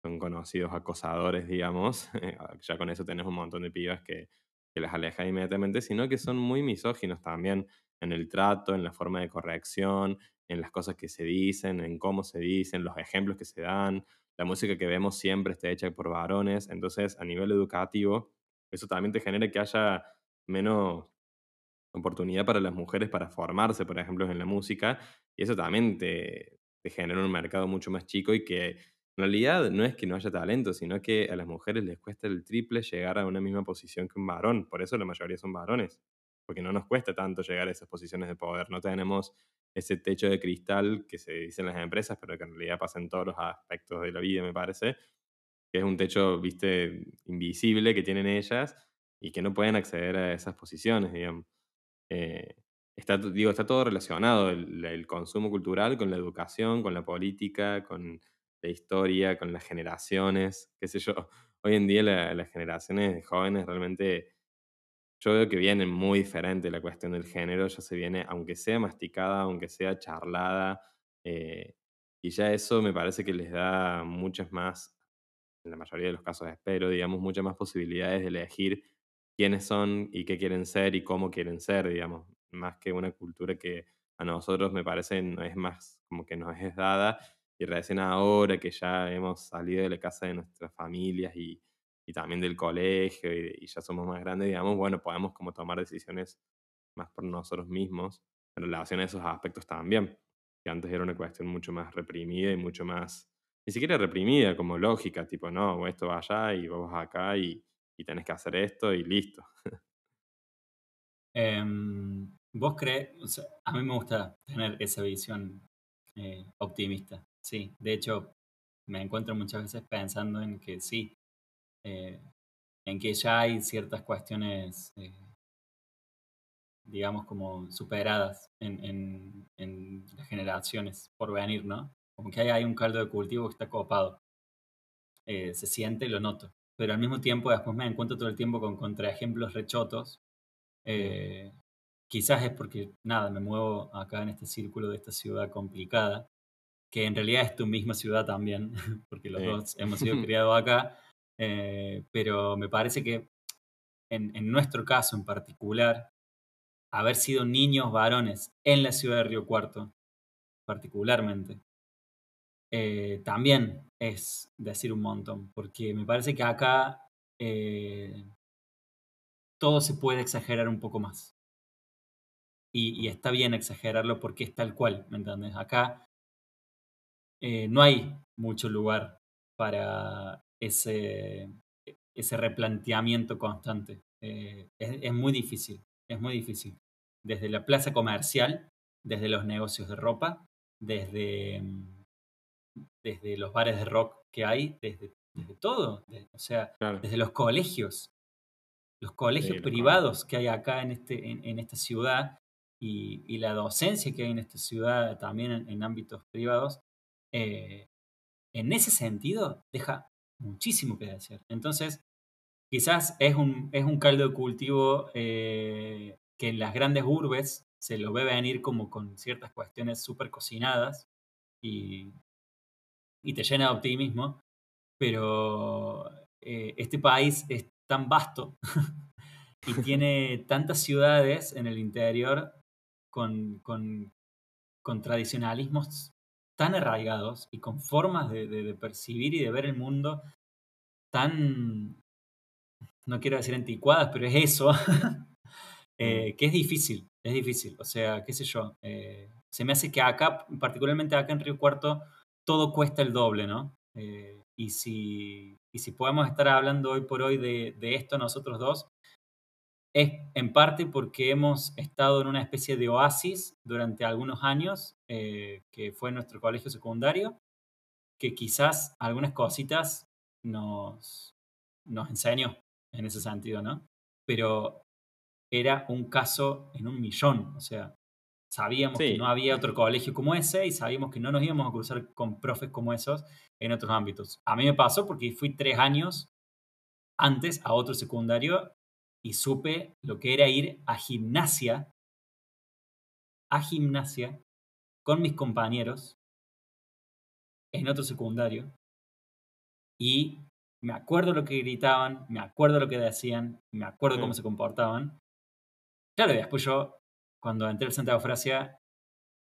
son conocidos acosadores, digamos, ya con eso tenemos un montón de pibas que, que las alejan inmediatamente, sino que son muy misóginos también en el trato, en la forma de corrección, en las cosas que se dicen, en cómo se dicen, los ejemplos que se dan. La música que vemos siempre está hecha por varones. Entonces, a nivel educativo, eso también te genera que haya menos oportunidad para las mujeres para formarse, por ejemplo, en la música. Y eso también te, te genera un mercado mucho más chico y que en realidad no es que no haya talento, sino que a las mujeres les cuesta el triple llegar a una misma posición que un varón. Por eso la mayoría son varones porque no nos cuesta tanto llegar a esas posiciones de poder. No tenemos ese techo de cristal que se dice en las empresas, pero que en realidad pasa en todos los aspectos de la vida, me parece, que es un techo, viste, invisible que tienen ellas y que no pueden acceder a esas posiciones, digamos. Eh, está, digo, está todo relacionado, el, consumo cultural con la educación, con la política, con la historia, con las generaciones, qué sé yo. Hoy en día las generaciones jóvenes realmente yo veo que viene muy diferente la cuestión del género, ya se viene, aunque sea masticada, aunque sea charlada, eh, y ya eso me parece que les da muchas más, en la mayoría de los casos espero, digamos, muchas más posibilidades de elegir quiénes son y qué quieren ser y cómo quieren ser, digamos, más que una cultura que a nosotros me parece no es más como que nos es dada y recién ahora que ya hemos salido de la casa de nuestras familias y, y también del colegio y, ya somos más grandes, digamos, bueno, podemos como tomar decisiones más por nosotros mismos en relación a esos aspectos también, que antes era una cuestión mucho más reprimida y mucho más, ni siquiera reprimida, como lógica, tipo, no, esto va allá y vos acá y, y tenés que hacer esto y listo. Em, ¿Vos crees? a mí me gusta tener esa visión eh, optimista, sí. De hecho, me encuentro muchas veces pensando en que sí, eh, en que ya hay ciertas cuestiones, eh, digamos, como superadas en, las generaciones por venir, ¿no? Como que hay, un caldo de cultivo que está copado. se siente y lo noto. Pero al mismo tiempo después me encuentro todo el tiempo con contraejemplos rechotos quizás es porque, nada, me muevo acá en este círculo de esta ciudad complicada, que en realidad es tu misma ciudad también, porque los dos hemos sido criados acá, eh, pero me parece que en, nuestro caso en particular, haber sido niños varones en la ciudad de Río Cuarto, particularmente, eh, también es decir un montón, porque me parece que acá eh, todo se puede exagerar un poco más y, está bien exagerarlo porque es tal cual, ¿me entiendes? Acá eh, no hay mucho lugar para ese, ese replanteamiento constante. Eh, es, muy difícil, es muy difícil. Desde la plaza comercial, desde los negocios de ropa, desde, desde los bares de rock que hay, desde, desde todo, o sea, desde los colegios, los colegios privados que hay acá en, este, en, esta ciudad, y, la docencia que hay en esta ciudad también en, ámbitos privados, eh, en ese sentido deja muchísimo que decir. Entonces, quizás es un, es un caldo de cultivo eh, que en las grandes urbes se lo ve venir como con ciertas cuestiones súper cocinadas y, y, te llena de optimismo, pero eh, este país es tan vasto y tiene tantas ciudades en el interior con, con, tradicionalismos tan arraigados y con formas de, percibir y de ver el mundo tan, no quiero decir anticuadas, pero es eso, eh, mm. que es difícil, es difícil. O sea, qué sé yo, eh, se me hace que acá, particularmente acá en Río Cuarto, todo cuesta el doble, ¿no? Eh, y, si, y si podemos estar hablando hoy por hoy de, de esto nosotros dos, es en parte porque hemos estado en una especie de oasis durante algunos años, eh, que fue nuestro colegio secundario, que quizás algunas cositas nos, nos enseñó en ese sentido, ¿no? Pero era un caso en un millón, o sea, sabíamos que no había otro colegio como ese y sabíamos que no nos íbamos a cruzar con profes como esos en otros ámbitos. A mí me pasó porque fui tres años antes a otro secundario y supe lo que era ir a gimnasia, a gimnasia, con mis compañeros en otro secundario. Y me acuerdo lo que gritaban, me acuerdo lo que decían, me acuerdo cómo se comportaban. Claro, y después yo, cuando entré al Santa Francia,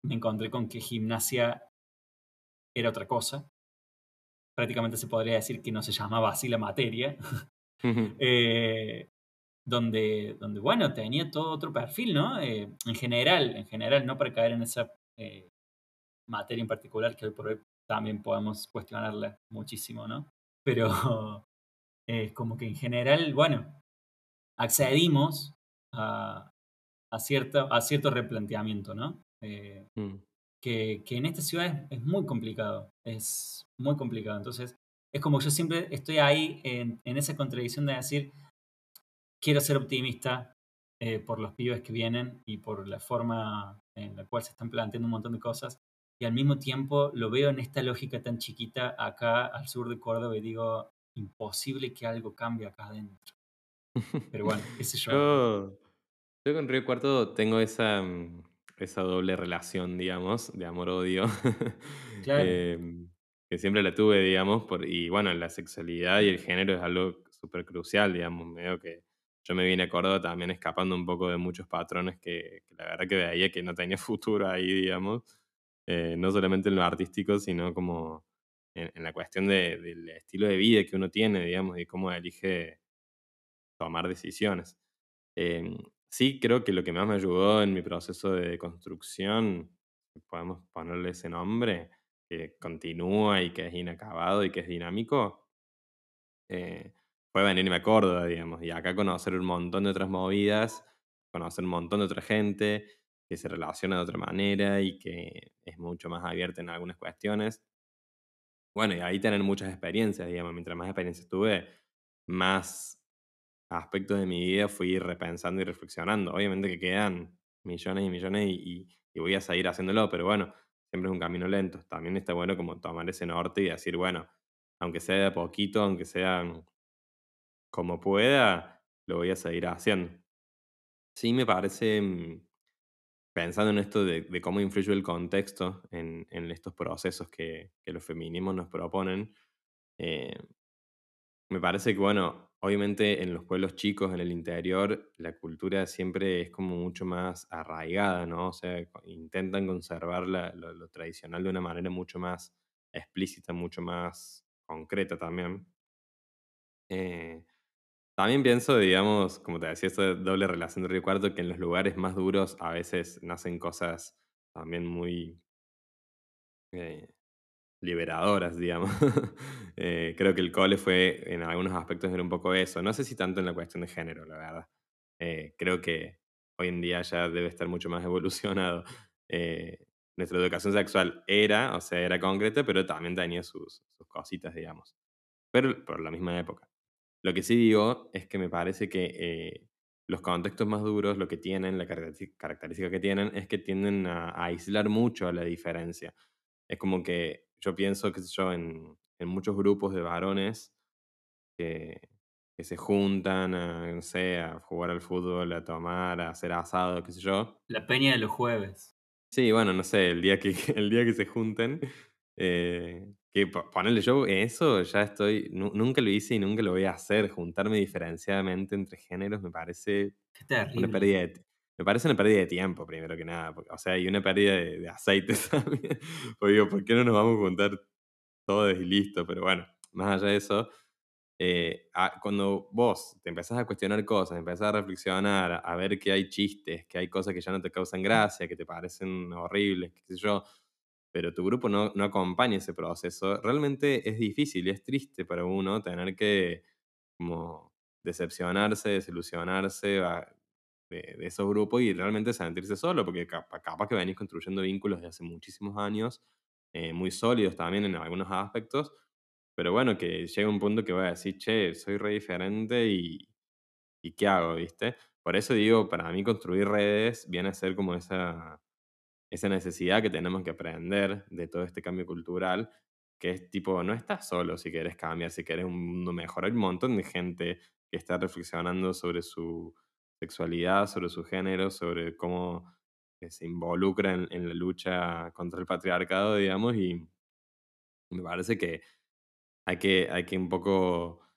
me encontré con que gimnasia era otra cosa. Prácticamente se podría decir que no se llamaba así la materia. eh, donde, donde, bueno, tenía todo otro perfil, ¿no? Eh, en general, en general, no para caer en esa eh, materia en particular que hoy por hoy también podemos cuestionarla muchísimo, ¿no? Pero es como que en general, bueno, accedimos a, a, cierto, a cierto replanteamiento, ¿no? Eh, mm. que, que, en esta ciudad es, muy complicado, es muy complicado. Entonces, es como yo siempre estoy ahí en, en esa contradicción de decir, quiero ser optimista eh, por los pibes que vienen y por la forma en la cual se están planteando un montón de cosas. Y al mismo tiempo lo veo en esta lógica tan chiquita acá al sur de Córdoba y digo, imposible que algo cambie acá adentro. Pero bueno, sé yo. Yo, yo con Río Cuarto tengo esa, mm, esa doble relación, digamos, de amor-odio, Claro, em, que siempre la tuve, digamos, por, y bueno, la sexualidad y el género es algo súper crucial, digamos, medio que yo me vine a Córdoba también escapando un poco de muchos patrones que, que la verdad que veía que no tenía futuro ahí, digamos, eh, no solamente en lo artístico, sino como en, en la cuestión de- del estilo de vida que uno tiene, digamos, y cómo elige tomar decisiones. Em, sí, creo que lo que más me ayudó en mi proceso de construcción, podemos ponerle ese nombre, que continúa y que es inacabado y que es dinámico, eh, fue venirme a Córdoba, digamos, y acá conocer un montón de otras movidas, conocer un montón de otra gente que se relaciona de otra manera y que es mucho más abierta en algunas cuestiones. Bueno, y ahí tener muchas experiencias, digamos, mientras más experiencias tuve, más aspectos de mi vida fui repensando y reflexionando. Obviamente que quedan millones y millones y, y- voy a seguir haciéndolo, pero bueno, siempre es un camino lento. También está bueno como tomar ese norte y decir, bueno, aunque sea de poquito, aunque sea como pueda, lo voy a seguir haciendo. Sí me parece, mm, pensando en esto de, de cómo influye el contexto en, en estos procesos que, que los feminismos nos proponen, eh, Me parece que, bueno, obviamente en los pueblos chicos, en el interior, la cultura siempre es como mucho más arraigada, ¿no? O sea, intentan conservar la- lo, lo tradicional de una manera mucho más explícita, mucho más concreta también. Eh, también pienso, digamos, como te decía, esto de doble relación de Río Cuarto, que en los lugares más duros a veces nacen cosas también muy... eh, liberadoras, digamos. Eh, creo que el cole fue, en algunos aspectos, era un poco eso. No sé si tanto en la cuestión de género, la verdad. Eh, creo que hoy en día ya debe estar mucho más evolucionado. Nuestra educación sexual era, o sea, era concreta, pero también tenía sus, sus cositas, digamos. Pero por la misma época. Lo que sí digo es que me parece que eh, los contextos más duros, lo que tienen, la característica que tienen, es que tienden a, a aislar mucho a la diferencia. Es como que yo pienso, qué sé yo, en, en muchos grupos de varones que, que se juntan a, no sé, a jugar al fútbol, a tomar, a hacer asado, qué sé yo. la peña de los jueves. Sí, bueno, no sé, el día que, el día que se junten, eh, que po- ponerle yo eso, ya estoy, nu- nunca lo hice y nunca lo voy a hacer. Juntarme diferenciadamente entre géneros me parece Qué una terrible. pérdida de, me parece una pérdida de tiempo, primero que nada. porque- o sea, y una pérdida de, de aceite también. Porque digo, ¿por qué no nos vamos a juntar todos y listo? Pero bueno, más allá de eso, eh, ah, cuando vos te empezás a cuestionar cosas, empezás a reflexionar, a, a ver que hay chistes, que hay cosas que ya no te causan gracia, que te parecen horribles, qué sé yo, pero tu grupo no, no acompaña ese proceso, realmente es difícil y es triste para uno tener que como decepcionarse, desilusionarse a- de, de esos grupos y realmente sentirse solo, porque capa- capaz, que venís construyendo vínculos de hace muchísimos años, eh, muy sólidos también en algunos aspectos, pero bueno, que llega un punto que voy a decir, che, soy re diferente y, ¿y qué hago, viste? Por eso digo, para mí construir redes viene a ser como esa esa necesidad que tenemos que aprender de todo este cambio cultural, que es tipo, no estás solo si quieres cambiar, si quieres un mundo mejor. Hay un montón de gente que está reflexionando sobre su sexualidad, sobre su género, sobre cómo eh, se involucra en, en la lucha contra el patriarcado, digamos, y me parece que hay que, hay que un poco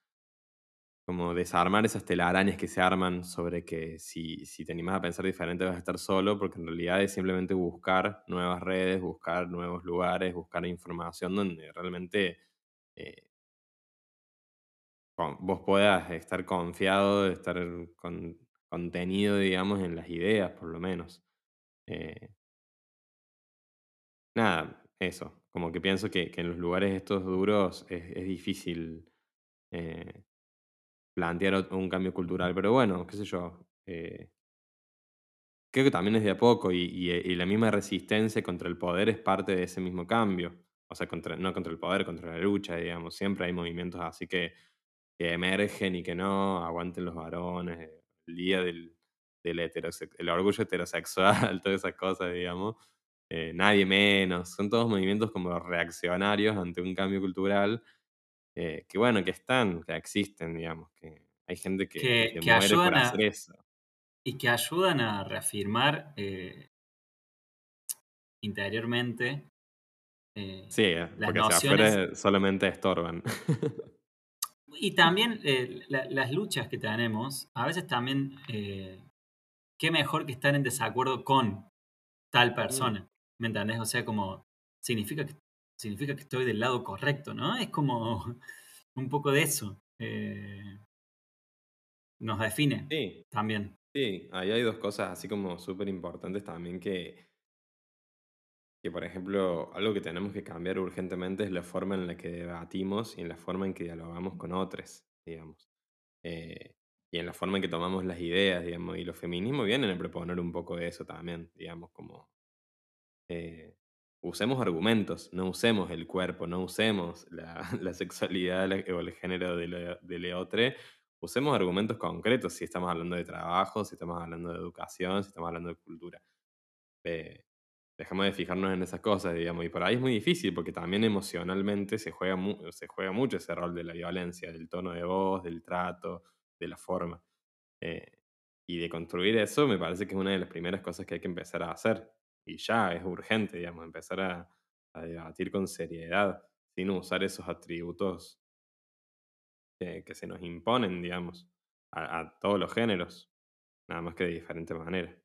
como desarmar esas telarañas que se arman sobre que si, si te animas a pensar diferente vas a estar solo, porque en realidad es simplemente buscar nuevas redes, buscar nuevos lugares, buscar información donde realmente eh, vos puedas estar confiado, estar con, contenido, digamos, en las ideas, por lo menos. Eh, nada, eso. Como que pienso que, que en los lugares estos duros es, es difícil eh, plantear un cambio cultural, pero bueno, qué sé yo. eh, Creo que también es de a poco y, y, eh, y la misma resistencia contra el poder es parte de ese mismo cambio. O sea, contra, no contra el poder, contra la lucha, digamos. Siempre hay movimientos así que, que emergen y que no, aguanten los varones, eh, el día del, del el orgullo heterosexual, todas esas cosas, digamos. Eh, nadie menos. Son todos movimientos como reaccionarios ante un cambio cultural eh, que, bueno, que están, que existen, digamos, que Hay gente que, Que, que que muere por ayudan a, hacer eso. y que ayudan a reafirmar eh, interiormente eh, Sí, las porque hacia nociones afuera solamente estorban. y también la- las luchas que tenemos, a veces también, qué mejor que estar en desacuerdo con tal Mm, persona, ¿me entendés? O sea, como significa que, significa que estoy del lado correcto, ¿no? Es como un poco de eso. eh, nos define Sí, también. sí, ahí hay dos cosas así como súper importantes también que, que, por ejemplo, algo que tenemos que cambiar urgentemente es la forma en la que debatimos y en la forma en que dialogamos con otros, digamos. Eh, y en la forma en que tomamos las ideas, digamos. Y los feminismos vienen a proponer un poco de eso también, digamos, como eh, usemos argumentos, no usemos el cuerpo, no usemos la, la sexualidad la- o el género de, la- de leotre, usemos argumentos concretos si estamos hablando de trabajo, si estamos hablando de educación, si estamos hablando de cultura. Eh, dejemos de fijarnos en esas cosas, digamos, y por ahí es muy difícil porque también emocionalmente se juega, mu- se juega mucho ese rol de la violencia, del tono de voz, del trato, de la forma. Eh, y de construir eso me parece que es una de las primeras cosas que hay que empezar a hacer. Y ya es urgente, digamos, empezar a, a debatir con seriedad, sin usar esos atributos que, que se nos imponen, digamos, a, a todos los géneros, nada más que de diferente manera.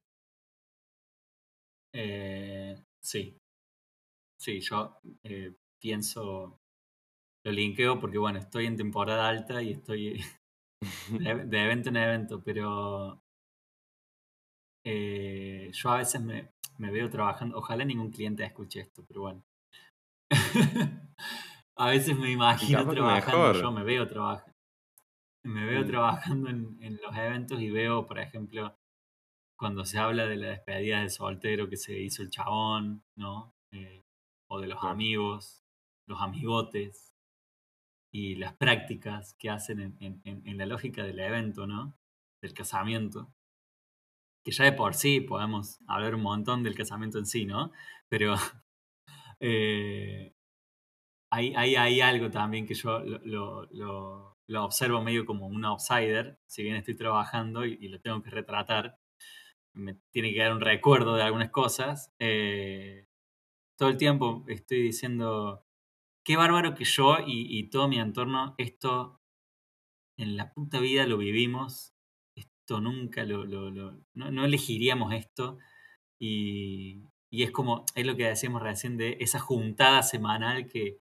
Eh, sí, sí, yo eh, pienso, lo linkeo porque, bueno, estoy en temporada alta y estoy de, de evento en evento, pero eh, yo a veces me, me veo trabajando, ojalá ningún cliente escuche esto, pero bueno. a veces me imagino trabajando, yo me veo trabajando. Me veo Mm, trabajando en, en los eventos y veo, por ejemplo, cuando se habla de la despedida de soltero que se hizo el chabón, ¿no? Eh, o de los claro. amigos, los amigotes y las prácticas que hacen en, en- en- en la lógica del evento, ¿no? Del casamiento. Que ya de por sí podemos hablar un montón del casamiento en sí, ¿no? Pero eh, hay, hay, algo también que yo lo, lo- observo medio como un outsider, si bien estoy trabajando y, y lo tengo que retratar, me tiene que dar un recuerdo de algunas cosas. eh, todo el tiempo estoy diciendo, qué bárbaro que yo y, y todo mi entorno, esto en la puta vida lo vivimos, esto nunca lo, lo- lo- no, no elegiríamos esto. Y, y es como, es lo que decíamos recién de esa juntada semanal que,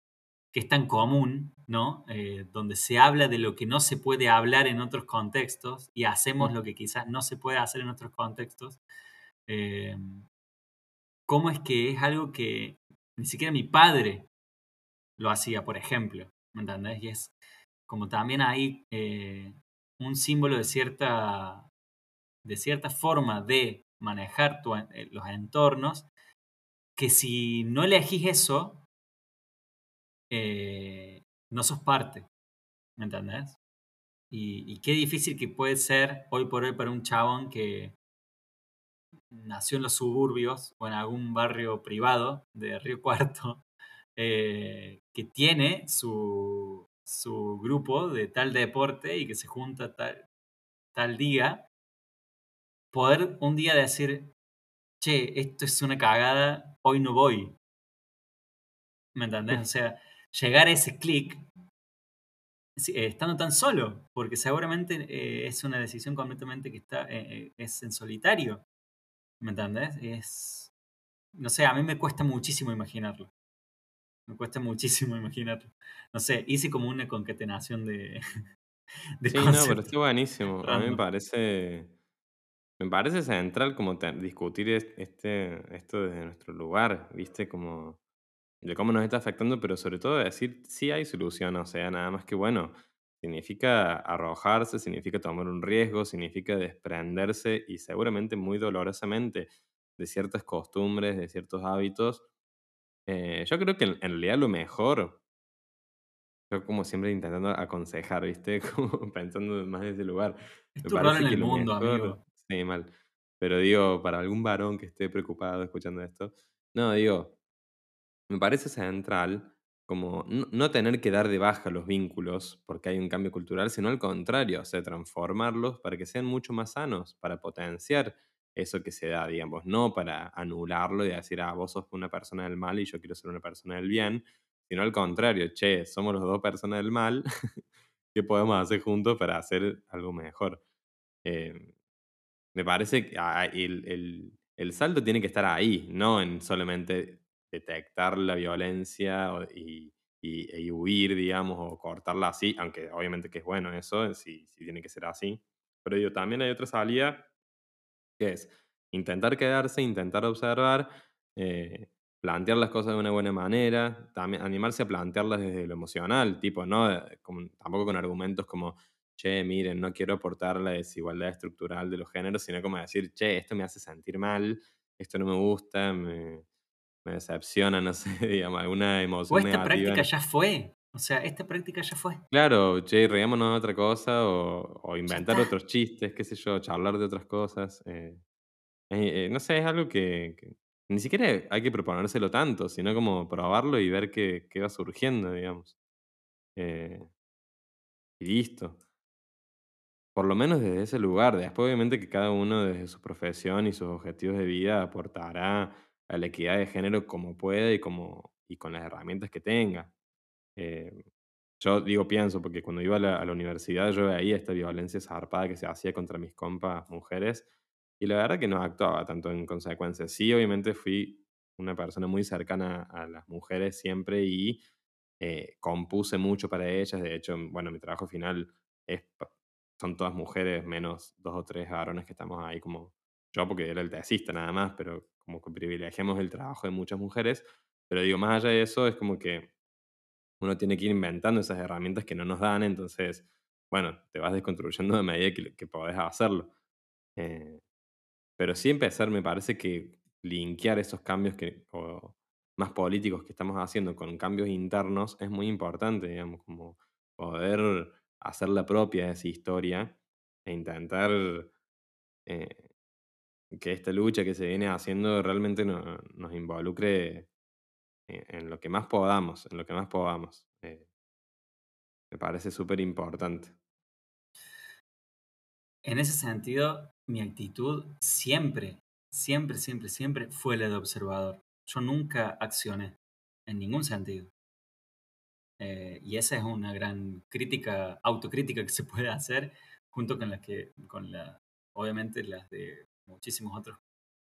que es tan común, ¿no? Eh, donde se habla de lo que no se puede hablar en otros contextos y hacemos Mm, lo que quizás no se puede hacer en otros contextos. Eh, ¿Cómo es que es algo que ni siquiera mi padre lo hacía, por ejemplo? ¿Me entendés? Y es como también hay eh, un símbolo de cierta, de cierta forma de manejar eh, los entornos que si no elegís eso, eh, no sos parte, ¿me entendés? Y, y qué difícil que puede ser hoy por hoy para un chabón que nació en los suburbios o en algún barrio privado de Río Cuarto, eh, que tiene su, su grupo de tal deporte y que se junta tal, tal día, poder un día decir, che, esto es una cagada, hoy no voy. ¿Me entendés? O sea, llegar a ese clic eh, estando tan solo, porque seguramente eh, es una decisión completamente que está, eh, es en solitario. ¿Me entendés? Es, no sé, a mí me cuesta muchísimo imaginarlo. Me cuesta muchísimo imaginarlo. No sé, hice como una concatenación de, de Sí, no, pero está buenísimo. A mí me parece, me parece central como discutir es- este, esto desde nuestro lugar, ¿viste? Como de cómo nos está afectando, pero sobre todo de decir sí hay solución, o sea, nada más que bueno, significa arrojarse, significa tomar un riesgo, significa desprenderse y seguramente muy dolorosamente de ciertas costumbres, de ciertos hábitos. Eh, yo creo que en, en realidad lo mejor, yo como siempre intentando aconsejar, ¿viste? Como pensando más desde ese lugar, Es tu rol en el mundo, mejor, amigo. sí, mal, pero digo, para algún varón que esté preocupado escuchando esto, no, digo, me parece central como no, tener que dar de baja los vínculos porque hay un cambio cultural, sino al contrario, o sea, transformarlos para que sean mucho más sanos, para potenciar eso que se da, digamos, no para anularlo y decir, ah, vos sos una persona del mal y yo quiero ser una persona del bien, sino al contrario, che, somos los dos personas del mal, ¿qué podemos hacer juntos para hacer algo mejor? Eh, me parece que ah, el, el saldo tiene que estar ahí, no en solamente detectar la violencia y, y, huir, digamos, o cortarla así, aunque obviamente que es bueno eso, si, si tiene que ser así. Pero yo también hay otra salida que es intentar quedarse, intentar observar, eh, plantear las cosas de una buena manera, también animarse a plantearlas desde lo emocional, tipo, no tampoco con argumentos como, che, miren, no quiero aportar la desigualdad estructural de los géneros, sino como decir, che, esto me hace sentir mal, esto no me gusta, me, me decepciona, no sé, digamos, alguna emoción. O esta práctica ya fue. O sea, esta práctica ya fue. Claro, che, reímonos de otra cosa o, inventar otros chistes, qué sé yo, charlar de otras cosas. Eh, eh, no sé, es algo que, ni siquiera hay que proponérselo tanto, sino como probarlo y ver qué, qué va surgiendo, digamos. Eh, y listo. Por lo menos desde ese lugar. Después, obviamente, que cada uno desde su profesión y sus objetivos de vida aportará a la equidad de género como puede y, como, y con las herramientas que tenga. Eh, yo digo, pienso, porque cuando iba a la, universidad yo veía esta violencia zarpada que se hacía contra mis compas mujeres y la verdad que no actuaba tanto en consecuencia. Sí, obviamente fui una persona muy cercana a las mujeres siempre y eh, compuse mucho para ellas. De hecho, bueno, mi trabajo final es, son todas mujeres, menos dos o tres varones que estamos ahí como yo, porque era el tesista nada más, pero como que privilegiamos el trabajo de muchas mujeres, pero digo, más allá de eso, es como que uno tiene que ir inventando esas herramientas que no nos dan, entonces, bueno, te vas desconstruyendo de medida que, que podés hacerlo. Eh, pero sí empezar, me parece que linkear esos cambios que, más políticos que estamos haciendo con cambios internos es muy importante, digamos, como poder hacer la propia esa historia e intentar eh, que esta lucha que se viene haciendo realmente nos involucre en, lo que más podamos, en lo que más podamos. Eh, me parece súper importante. En ese sentido, mi actitud siempre, siempre, siempre, siempre fue la de observador. Yo nunca accioné, en ningún sentido. Eh, y esa es una gran crítica, autocrítica que se puede hacer, junto con la que, con la, obviamente las de muchísimos otros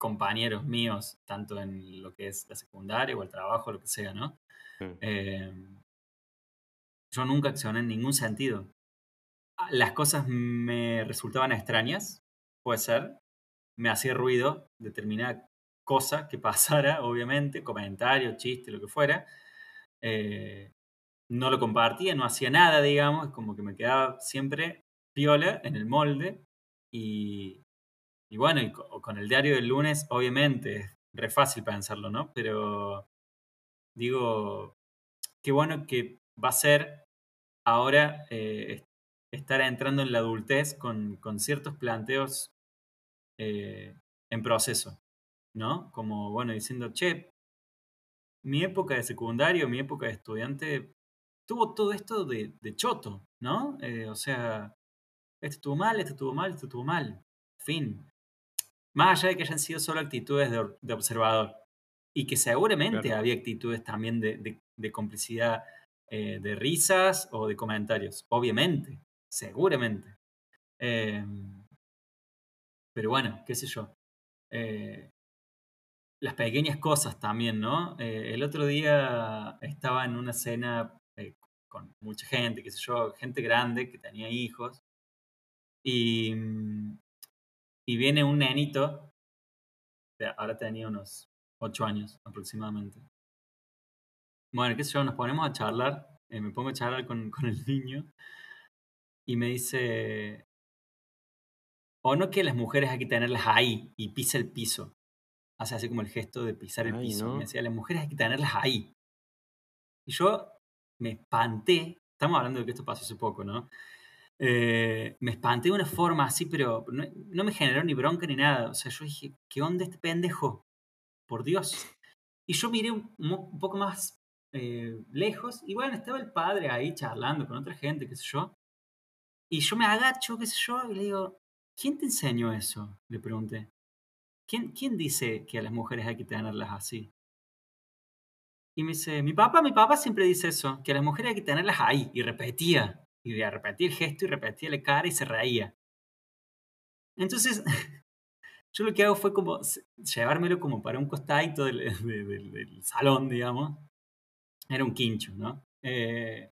compañeros míos, tanto en lo que es la secundaria o el trabajo, lo que sea, ¿no? Em, yo nunca accioné en ningún sentido. Las cosas me resultaban extrañas, puede ser. Me hacía ruido determinada cosa que pasara, obviamente, comentario, chiste, lo que fuera. Eh, no lo compartía, no hacía nada, digamos, como que me quedaba siempre piola en el molde y, y bueno, con el diario del lunes, obviamente, es re fácil pensarlo, ¿no? Pero digo, qué bueno que va a ser ahora eh, estar entrando en la adultez con, ciertos planteos eh, en proceso, ¿no? Como, bueno, diciendo, che, mi época de secundario, mi época de estudiante, tuvo todo esto de, choto, ¿no? Eh, o sea, esto estuvo mal, esto estuvo mal, esto estuvo mal. Fin. Más allá de que hayan sido solo actitudes de, observador. Y que seguramente había actitudes también de, complicidad, eh, de risas o de comentarios. Obviamente, seguramente. Em, pero bueno, qué sé yo. Eh, las pequeñas cosas también, ¿no? Eh, el otro día estaba en una cena con mucha gente, qué sé yo, gente grande que tenía hijos. Y mm, y viene un nenito, ahora tenía unos 8 años aproximadamente. Bueno, qué sé yo, nos ponemos a charlar, eh, me pongo a charlar con, con el niño y me dice, o no que las mujeres hay que tenerlas ahí y pisa el piso. Hace así como el gesto de pisar el piso. Me decía, las mujeres hay que tenerlas ahí. Y yo me espanté, estamos hablando de que esto pasó hace poco, ¿no? Eh, me espanté de una forma así, pero no, me generó ni bronca ni nada. O sea, yo dije, ¿qué onda este pendejo? Por Dios. Y yo miré un, poco más eh, lejos, y bueno, estaba el padre ahí charlando con otra gente, qué sé yo. Y yo me agacho, qué sé yo, y le digo, ¿quién te enseñó eso? Le pregunté. ¿Quién, ¿Quién dice que a las mujeres hay que tenerlas así? Y me dice, mi papá, mi papá siempre dice eso, que a las mujeres hay que tenerlas ahí. Y repetía, y repetía el gesto y repetía la cara y se reía. Entonces, yo lo que hago fue como llevármelo como para un costadito del, del, salón, digamos. Era un quincho, ¿no? Eh,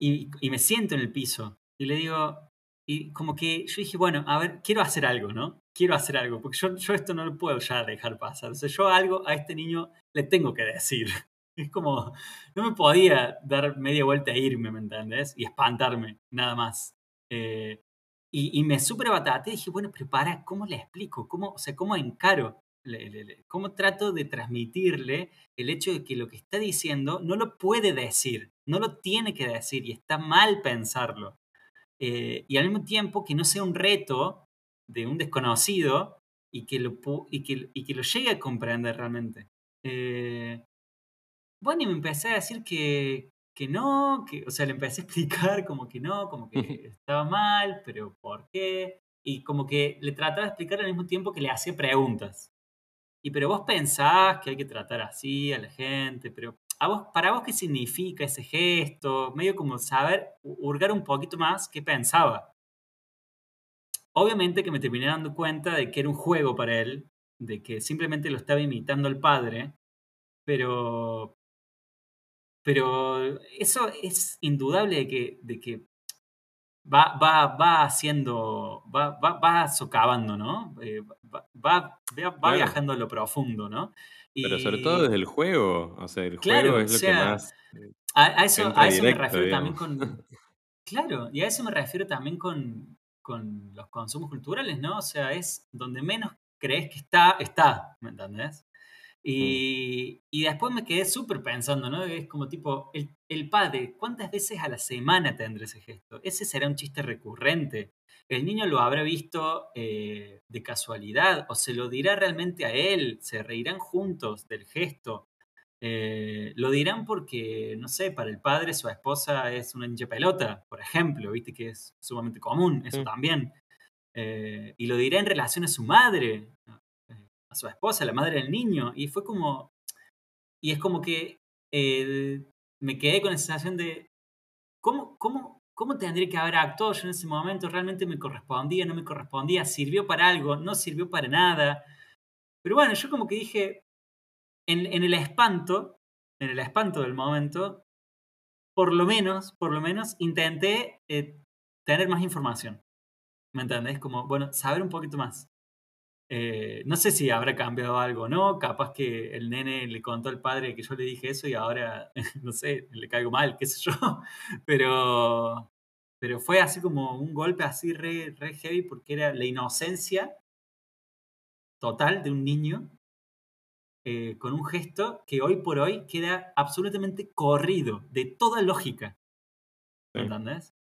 y, y, me siento en el piso y le digo, y como que yo dije, bueno, a ver, quiero hacer algo, ¿no? Quiero hacer algo, porque yo, yo esto no lo puedo ya dejar pasar. O sea, yo algo a este niño le tengo que decir. Es como, no me podía dar media vuelta e irme, ¿me entiendes? Y espantarme, nada más. Eh, y, y, me súper y dije, bueno, pero para, ¿cómo le explico? ¿Cómo, o sea, cómo encaro? ¿Cómo trato de transmitirle el hecho de que lo que está diciendo no lo puede decir, no lo tiene que decir y está mal pensarlo? Eh, y al mismo tiempo que no sea un reto de un desconocido y que lo, y que, y que lo llegue a comprender realmente. Eh, bueno, y me empecé a decir que, que no, que, o sea, le empecé a explicar como que no, como que estaba mal, pero ¿por qué? Y como que le trataba de explicar al mismo tiempo que le hacía preguntas. Y pero vos pensás que hay que tratar así a la gente, pero ¿para vos qué significa ese gesto? Medio como saber, hurgar un poquito más qué pensaba. Obviamente que me terminé dando cuenta de que era un juego para él, de que simplemente lo estaba imitando al padre, pero, pero eso es indudable de que, de que va, va, va haciendo, va, va, va socavando, ¿no? Eh, va, va, va viajando a lo profundo, ¿no? Pero sobre todo desde el juego, o sea, el juego es lo que más... Eh, a, eso, a eso me refiero también con... Claro, y a eso me refiero también con, con los consumos culturales, ¿no? O sea, es donde menos crees que está, está, ¿me entendés? Mm. Y, y después me quedé súper pensando, ¿no? Es como tipo, el, el, padre, ¿cuántas veces a la semana tendrá ese gesto? Ese será un chiste recurrente. El niño lo habrá visto eh, de casualidad o se lo dirá realmente a él, se reirán juntos del gesto. Eh, lo dirán porque, no sé, para el padre su esposa es una hincha pelota, por ejemplo, viste que es sumamente común, eso también. Eh, y lo dirá en relación a su madre, a su esposa, la madre del niño. Y fue como. Y es como que me quedé con la sensación de. ¿Cómo, cómo, ¿Cómo tendría que haber actuado yo en ese momento? ¿Realmente me correspondía? ¿No me correspondía? ¿Sirvió para algo? ¿No sirvió para nada? Pero bueno, yo como que dije, en, el espanto, en el espanto del momento, por lo menos, por lo menos intenté eh, tener más información. ¿Me entendés? Como, bueno, saber un poquito más. Eh, no sé si habrá cambiado algo o no, capaz que el nene le contó al padre que yo le dije eso y ahora, no sé, le caigo mal, qué sé yo, pero, pero fue así como un golpe así re, re heavy porque era la inocencia total de un niño eh, con un gesto que hoy por hoy queda absolutamente corrido de toda lógica. ¿Me entendés?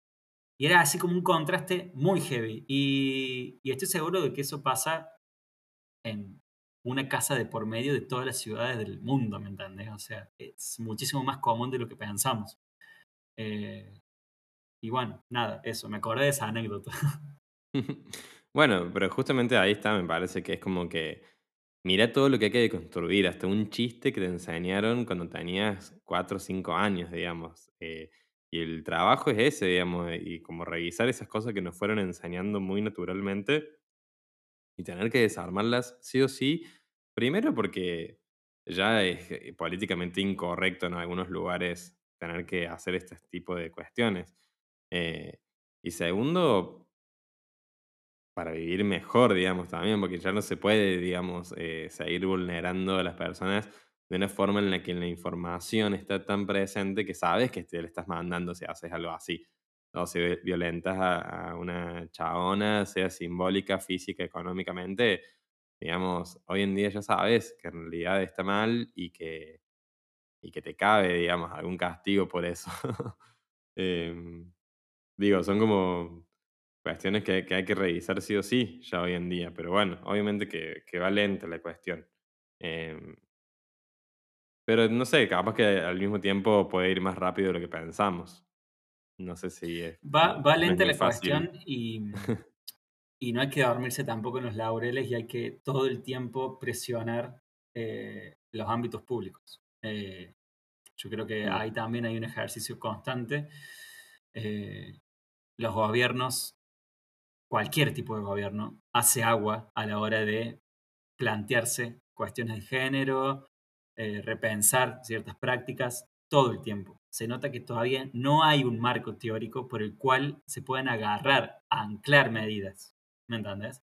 Y era así como un contraste muy heavy. Y, y, estoy seguro de que eso pasa en una casa de por medio de todas las ciudades del mundo, ¿me entiendes? O sea, es muchísimo más común de lo que pensamos. Eh, y bueno, nada, eso, me acordé de esa anécdota. bueno, pero justamente ahí está, me parece que es como que mira todo lo que hay que construir, hasta un chiste que te enseñaron cuando tenías 4 o 5 años, digamos. Eh, y el trabajo es ese, digamos, y como revisar esas cosas que nos fueron enseñando muy naturalmente y tener que desarmarlas sí o sí, primero porque ya es eh, políticamente incorrecto en algunos lugares tener que hacer este tipo de cuestiones. Eh, y segundo, para vivir mejor, digamos, también, porque ya no se puede, digamos, eh, seguir vulnerando a las personas de una forma en la que la información está tan presente que sabes que te le estás mandando si haces algo así o si violentas a, una chabona, sea simbólica, física, económicamente, digamos, hoy en día ya sabes que en realidad está mal y que, y que te cabe, digamos, algún castigo por eso. Em, digo, son como cuestiones que, hay que revisar sí o sí ya hoy en día, pero bueno, obviamente que, va lenta la cuestión. Em, Pero no sé, capaz que al mismo tiempo puede ir más rápido de lo que pensamos. No sé si es Va, va lenta la cuestión y, y no hay que dormirse tampoco en los laureles y hay que todo el tiempo presionar eh, los ámbitos públicos. Eh, yo creo que Mm, ahí también hay un ejercicio constante. Eh, los gobiernos, cualquier tipo de gobierno, hace agua a la hora de plantearse cuestiones de género, repensar ciertas prácticas todo el tiempo. Se nota que todavía no hay un marco teórico por el cual se puedan agarrar, anclar medidas. ¿Me entendés?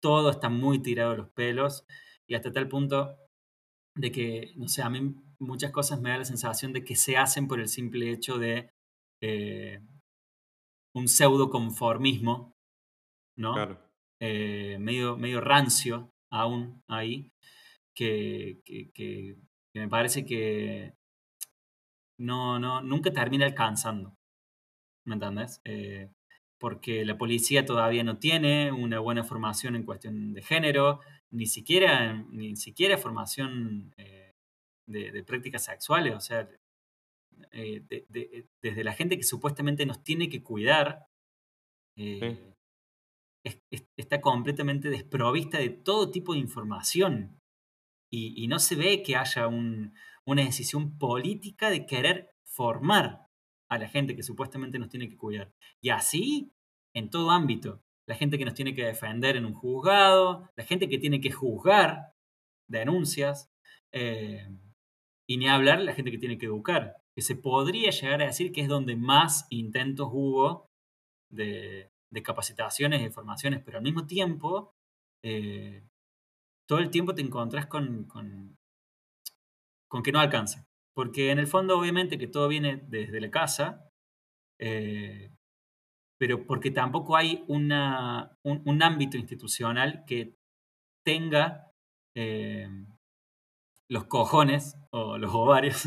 Todo está muy tirado de los pelos y hasta tal punto de que, no sé, a mí muchas cosas me da la sensación de que se hacen por el simple hecho de eh, un pseudo conformismo, ¿no? claro. Eh, medio, medio rancio aún ahí, que, que- que- que me parece que no, no, nunca termina alcanzando, ¿me entendés? Eh, porque la policía todavía no tiene una buena formación en cuestión de género, ni siquiera, ni siquiera formación eh, de, de prácticas sexuales, o sea, eh, de- de- desde la gente que supuestamente nos tiene que cuidar, Sí, eh, es- es- está completamente desprovista de todo tipo de información y, y no se ve que haya un- una decisión política de querer formar a la gente que supuestamente nos tiene que cuidar. Y así en todo ámbito. La gente que nos tiene que defender en un juzgado, la gente que tiene que juzgar denuncias, eh, y ni hablar la gente que tiene que educar, que se podría llegar a decir que es donde más intentos hubo de, capacitaciones y formaciones, pero al mismo tiempo, eh, todo el tiempo te encontrás con, con, con que no alcanza. Porque en el fondo, obviamente, que todo viene desde la casa, eh, pero porque tampoco hay una, un, un ámbito institucional que tenga eh, los cojones o los ovarios.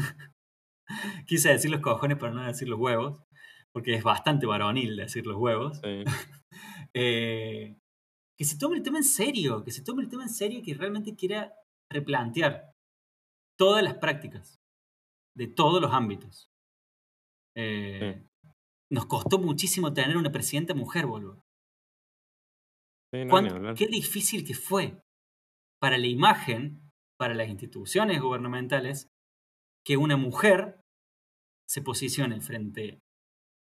Quise decir los cojones para no decir los huevos, porque es bastante varonil decir los huevos. sí. Eh, que se tome el tema en serio, que se tome el tema en serio y que realmente quiera replantear todas las prácticas de todos los ámbitos. Eh, nos costó muchísimo tener una presidenta mujer, boludo. Sí, no, qué difícil que fue para la imagen, para las instituciones gubernamentales, que una mujer se posicione frente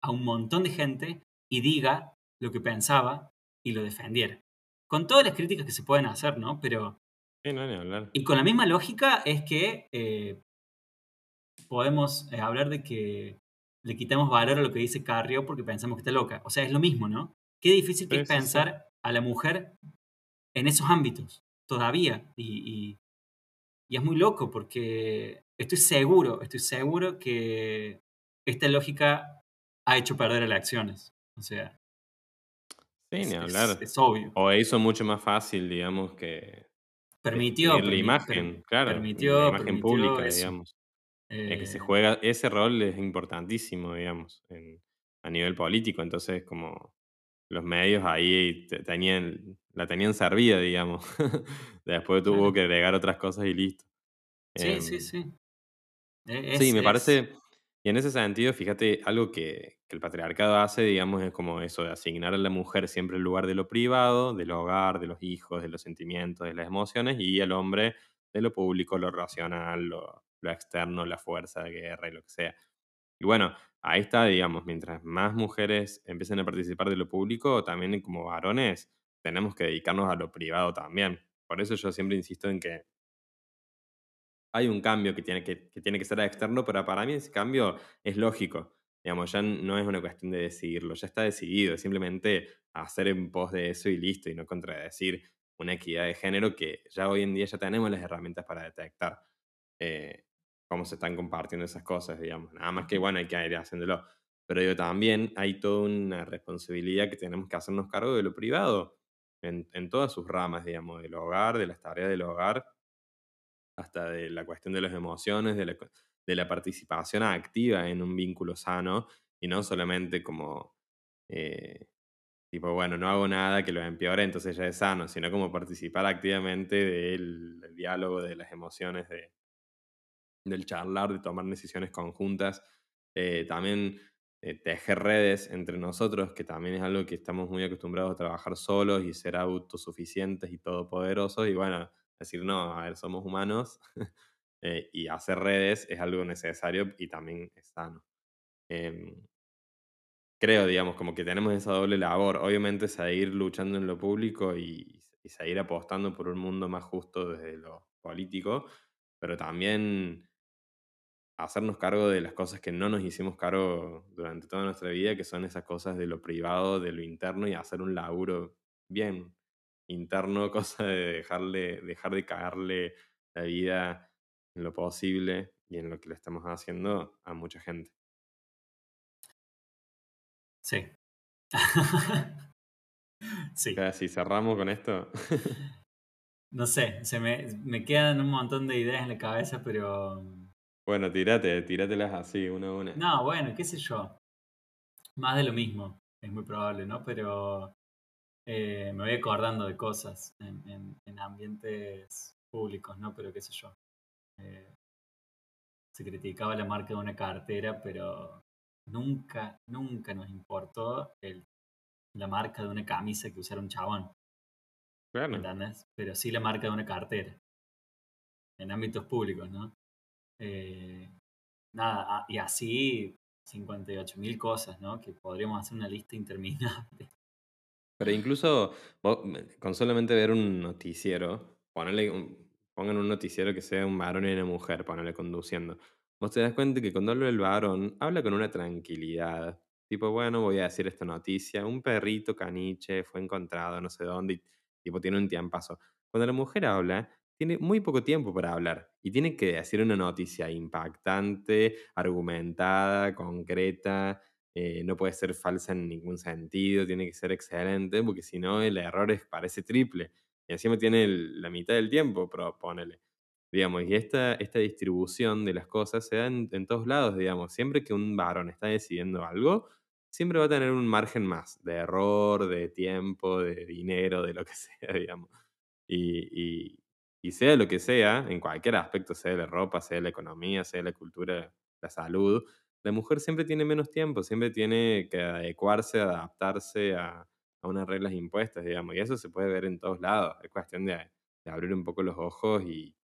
a un montón de gente y diga lo que pensaba y lo defendiera. Con todas las críticas que se pueden hacer, ¿no? Pero Sí, no, ni hablar. Y con la misma lógica es que eh, podemos eh, hablar de que le quitamos valor a lo que dice Carrió porque pensamos que está loca. O sea, es lo mismo, ¿no? Qué difícil que es pensar a la mujer en esos ámbitos todavía. Y, y- y es muy loco porque estoy seguro, estoy seguro que esta lógica ha hecho perder elecciones. O sea, Sí, ni es- hablar. es obvio. O hizo mucho más fácil, digamos, que Permitió, destruir la imagen, per- claro, la permitió, imagen permitió pública, eso. digamos. Es que se Eh, juega, ese rol es importantísimo, digamos, en- a nivel político. Entonces, como los medios ahí te- tenían, la tenían servida, digamos. Después tuvo que agregar otras cosas y listo. Sí, sí, Em, sí. E- Sí, me es, parece, y en ese sentido, fíjate, algo que, que el patriarcado hace, digamos, es como eso de asignar a la mujer siempre el lugar de lo privado, del hogar, de los hijos, de los sentimientos, de las emociones, y al hombre de lo público, lo racional, lo, externo, la fuerza de guerra y lo que sea. Y bueno, ahí está, digamos, mientras más mujeres empiecen a participar de lo público, también como varones, tenemos que dedicarnos a lo privado también. Por eso yo siempre insisto en que hay un cambio que tiene que, que tiene que ser externo, pero para mí ese cambio es lógico. Digamos, ya no es una cuestión de decidirlo, ya está decidido, simplemente hacer en pos de eso y listo, y no contradecir una equidad de género que ya hoy en día ya tenemos las herramientas para detectar eh, cómo se están compartiendo esas cosas, digamos. Nada más que, bueno, hay que ir haciéndolo. Pero digo, también hay toda una responsabilidad que tenemos que hacernos cargo de lo privado, en, en todas sus ramas, digamos, del hogar, de las tareas del hogar, hasta de la cuestión de las emociones, de la, participación activa en un vínculo sano y no solamente como, eh, tipo, bueno, no hago nada que lo empeore, entonces ya es sano, sino como participar activamente del, del diálogo, de las emociones de, del charlar, de tomar decisiones conjuntas. Eh, también eh, tejer redes entre nosotros, que también es algo que estamos muy acostumbrados a trabajar solos y ser autosuficientes y todopoderosos. Y bueno, decir, no, a ver, somos humanos eh, y hacer redes es algo necesario y también es sano. Em, creo, digamos, como que tenemos esa doble labor. Obviamente seguir luchando en lo público y, y seguir apostando por un mundo más justo desde lo político, pero también hacernos cargo de las cosas que no nos hicimos cargo durante toda nuestra vida, que son esas cosas de lo privado, de lo interno y hacer un laburo bien interno, cosa de dejarle, dejar de cagarle la vida en lo posible y en lo que le estamos haciendo a mucha gente. Sí. sí. Si cerramos con esto. no sé, se me, me quedan un montón de ideas en la cabeza, pero bueno, tírate, tíratelas así, una a una. No, bueno, qué sé yo. Más de lo mismo, es muy probable, ¿no? Pero eh, me voy acordando de cosas en, ambientes públicos, ¿no? Pero qué sé yo. Eh, se criticaba la marca de una cartera, pero nunca, nunca nos importó el, la marca de una camisa que usara un chabón. Claro. ¿Entendés? Pero sí la marca de una cartera. En ámbitos públicos, ¿no? Eh, nada, ah, y así 58 mil cosas, ¿no? Que podríamos hacer una lista interminable. Pero incluso con solamente ver un noticiero, ponerle pongan un noticiero que sea un varón y una mujer, ponerle conduciendo. Vos te das cuenta que cuando habla el varón, habla con una tranquilidad. Tipo, bueno, voy a decir esta noticia. Un perrito caniche fue encontrado no sé dónde y tipo tiene un tiampazo. Cuando la mujer habla, tiene muy poco tiempo para hablar y tiene que decir una noticia impactante, argumentada, concreta, eh, no puede ser falsa en ningún sentido, tiene que ser excelente, porque si no el error es, parece triple. Y encima tiene la mitad del tiempo, ponele. Digamos, y esta, esta distribución de las cosas se da en, todos lados, digamos. Siempre que un varón está decidiendo algo, siempre va a tener un margen más de error, de tiempo, de dinero, de lo que sea, digamos. y, y sea lo que sea, en cualquier aspecto, sea la ropa, sea la economía, sea la cultura, la salud, la mujer siempre tiene menos tiempo, siempre tiene que adecuarse, adaptarse a, unas reglas impuestas, digamos, y eso se puede ver en todos lados. Es cuestión de, abrir un poco los ojos y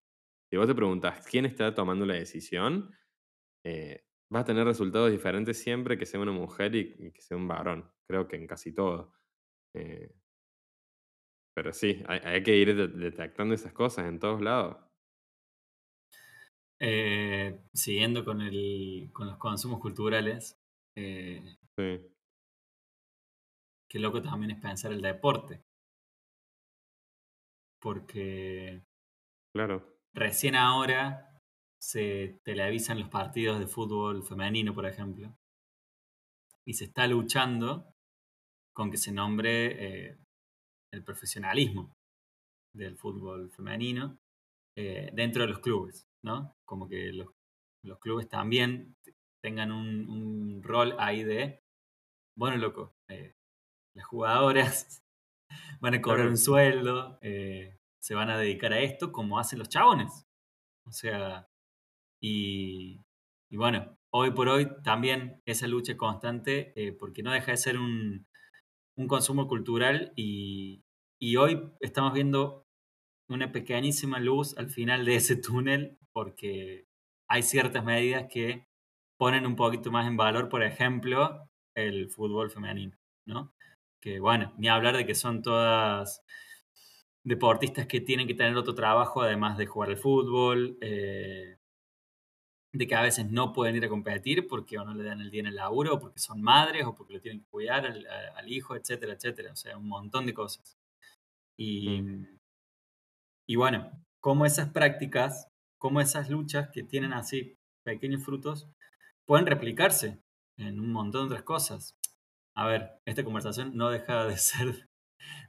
si vos te preguntas quién está tomando la decisión, eh, vas a tener resultados diferentes siempre que sea una mujer y, que sea un varón. Creo que en casi todo. Eh, pero sí, hay, que ir detectando esas cosas en todos lados. Eh, siguiendo con, el, con los consumos culturales, eh, sí. qué loco también es pensar el deporte. Porque claro. recién ahora se televisan los partidos de fútbol femenino, por ejemplo, y se está luchando con que se nombre eh, el profesionalismo del fútbol femenino dentro de los clubes, ¿no? Como que los, clubes también tengan un, rol ahí de, bueno, loco, eh, las jugadoras van a cobrar un sueldo, eh, se van a dedicar a esto como hacen los chabones. O sea, y, y bueno, hoy por hoy también esa lucha constante, porque no deja de ser un, un consumo cultural y, hoy estamos viendo una pequeñísima luz al final de ese túnel porque hay ciertas medidas que ponen un poquito más en valor, por ejemplo, el fútbol femenino, ¿no? Que bueno, ni hablar de que son todas deportistas que tienen que tener otro trabajo además de jugar al fútbol, eh, de que a veces no pueden ir a competir porque o no le dan el día en el laburo, o porque son madres, o porque lo tienen que cuidar al, hijo, etcétera, etcétera. O sea, un montón de cosas. Y, y bueno, como esas prácticas, como esas luchas que tienen así pequeños frutos, pueden replicarse en un montón de otras cosas. A ver, esta conversación no deja de ser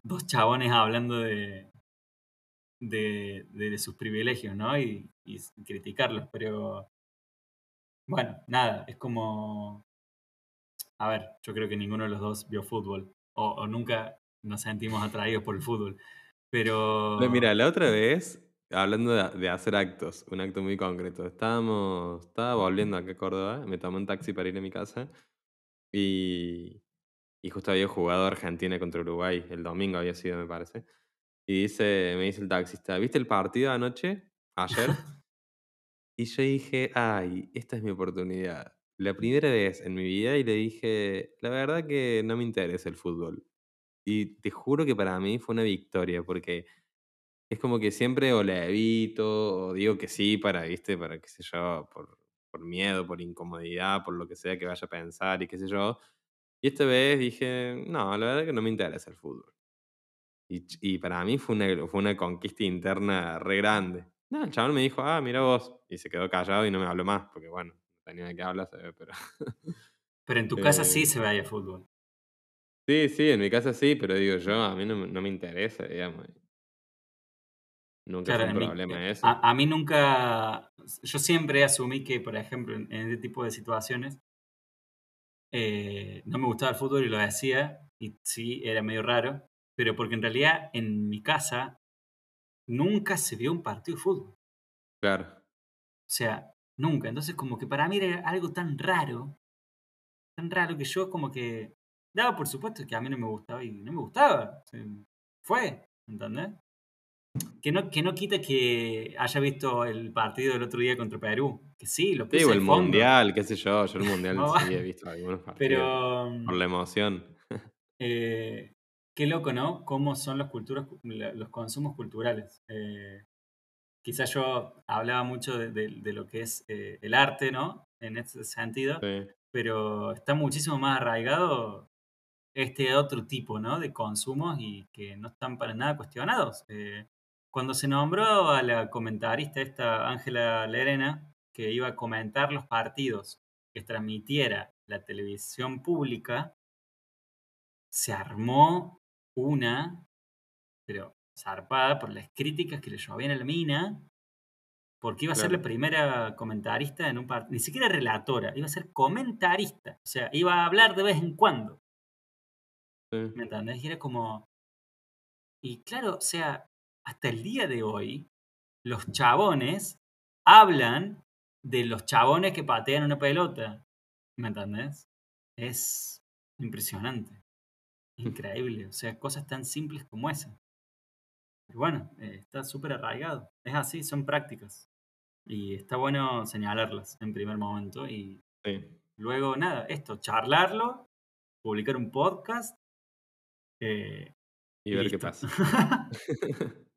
dos chabones hablando de, de, de, sus privilegios, ¿no? Y, y criticarlos, pero bueno, nada, es como... A ver, yo creo que ninguno de los dos vio fútbol o, nunca nos sentimos atraídos por el fútbol. Pero... mira, la otra vez hablando de, de hacer actos, un acto muy concreto. Estábamos, estaba volviendo acá a Córdoba, me tomé un taxi para ir a mi casa y, y justo había jugado Argentina contra Uruguay, el domingo había sido, me parece. Y dice, me dice el taxista, ¿viste el partido anoche? Ayer. y yo dije, ay, esta es mi oportunidad. La primera vez en mi vida y le dije, la verdad que no me interesa el fútbol. Y te juro que para mí fue una victoria, porque es como que siempre o la evito, o digo que sí para, ¿viste? Para, qué sé yo, por, por miedo, por incomodidad, por lo que sea que vaya a pensar y qué sé yo. Y esta vez dije, no, la verdad que no me interesa el fútbol. Y, y para mí fue una, fue una conquista interna re grande. No, el chaval me dijo, ah, mira vos. Y se quedó callado y no me habló más, porque bueno, no tenía de qué hablar, pero... Pero en tu casa sí Eh, se veía fútbol. sí, sí, en mi casa sí, pero digo yo, a mí no, me- no me interesa, digamos. Nunca Claro, fue un problema eh, eso. a, a mí nunca, yo siempre asumí que, por ejemplo, en, en este tipo de situaciones, eh, no me gustaba el fútbol y lo decía, y sí, era medio raro, pero porque en realidad en mi casa nunca se vio un partido de fútbol. Claro, O sea, nunca. Entonces, como que para mí era algo tan raro, tan raro que yo como que daba por supuesto que a mí no me gustaba y no me gustaba. O sea, fue, ¿entendés? Que no, que no quita que haya visto el partido del otro día contra Perú. Que sí, lo puse Sí, o de el fondo. mundial, qué sé yo. Yo el mundial No, sí he visto algunos partidos Pero por la emoción. eh, qué loco, ¿no? Cómo son los, culturas, los consumos culturales. Eh, quizás yo hablaba mucho de, de- de lo que es eh, el arte, ¿no? En ese sentido, Sí, pero está muchísimo más arraigado este otro tipo, ¿no? De consumos y que no están para nada cuestionados. Eh, cuando se nombró a la comentarista esta Ángela Lerena, que iba a comentar los partidos que transmitiera la televisión pública, se armó una, pero zarpada por las críticas que le llovían a la mina, porque iba a ser la primera comentarista en un partido, ni siquiera relatora, iba a ser comentarista, o sea, iba a hablar de vez en cuando, sí. ¿me entendés? Y era como... Y claro, o sea, hasta el día de hoy, los chabones hablan de los chabones que patean una pelota, ¿me entendés? Es impresionante. Increíble, o sea, cosas tan simples como esa. Pero bueno, eh, está súper arraigado. Es así, son prácticas. Y está bueno señalarlas en primer momento y Sí. luego nada, esto, charlarlo, publicar un podcast. eh, Y ver qué pasa.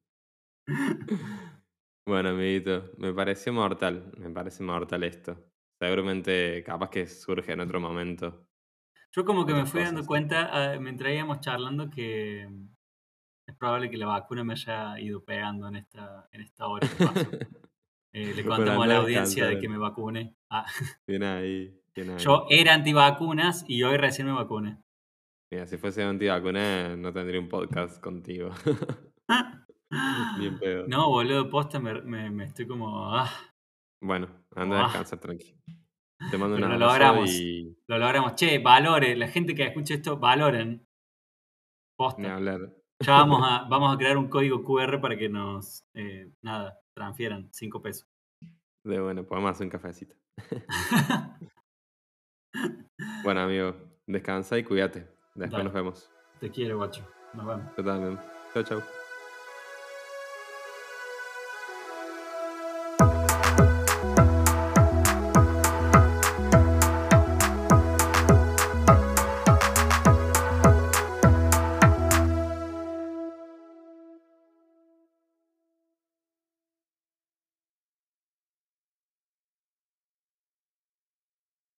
Bueno, amiguito, me pareció mortal. Me parece mortal esto. Seguramente, capaz que surge en otro momento. Yo como que me fui dando cuenta ah, mientras íbamos charlando que mm, es probable que la vacuna me haya ido pegando en esta, en esta hora que pasó. Eh, le contamos a la audiencia de que me vacune. Ah, Bien ahí, bien ahí. yo era antivacunas y hoy recién me vacuné. Mira, si fuese antivacuna, no tendría un podcast contigo. Ni en pedo. No, boludo, posta, me, me- me estoy como... ah, Bueno, anda a Ah. descansar tranqui. Te mando Pero lo abrazo logramos. y lo logramos. Che, valore, la gente que escucha esto, valoren. Posta. Ya vamos a, vamos a crear un código QR para que nos, eh, nada, transfieran 5 pesos. De bueno, podemos hacer un cafecito. Bueno, amigo, descansa y cuídate. Después Dale. nos vemos. Te quiero, guacho. Nos vemos. Yo también. Chau, chau.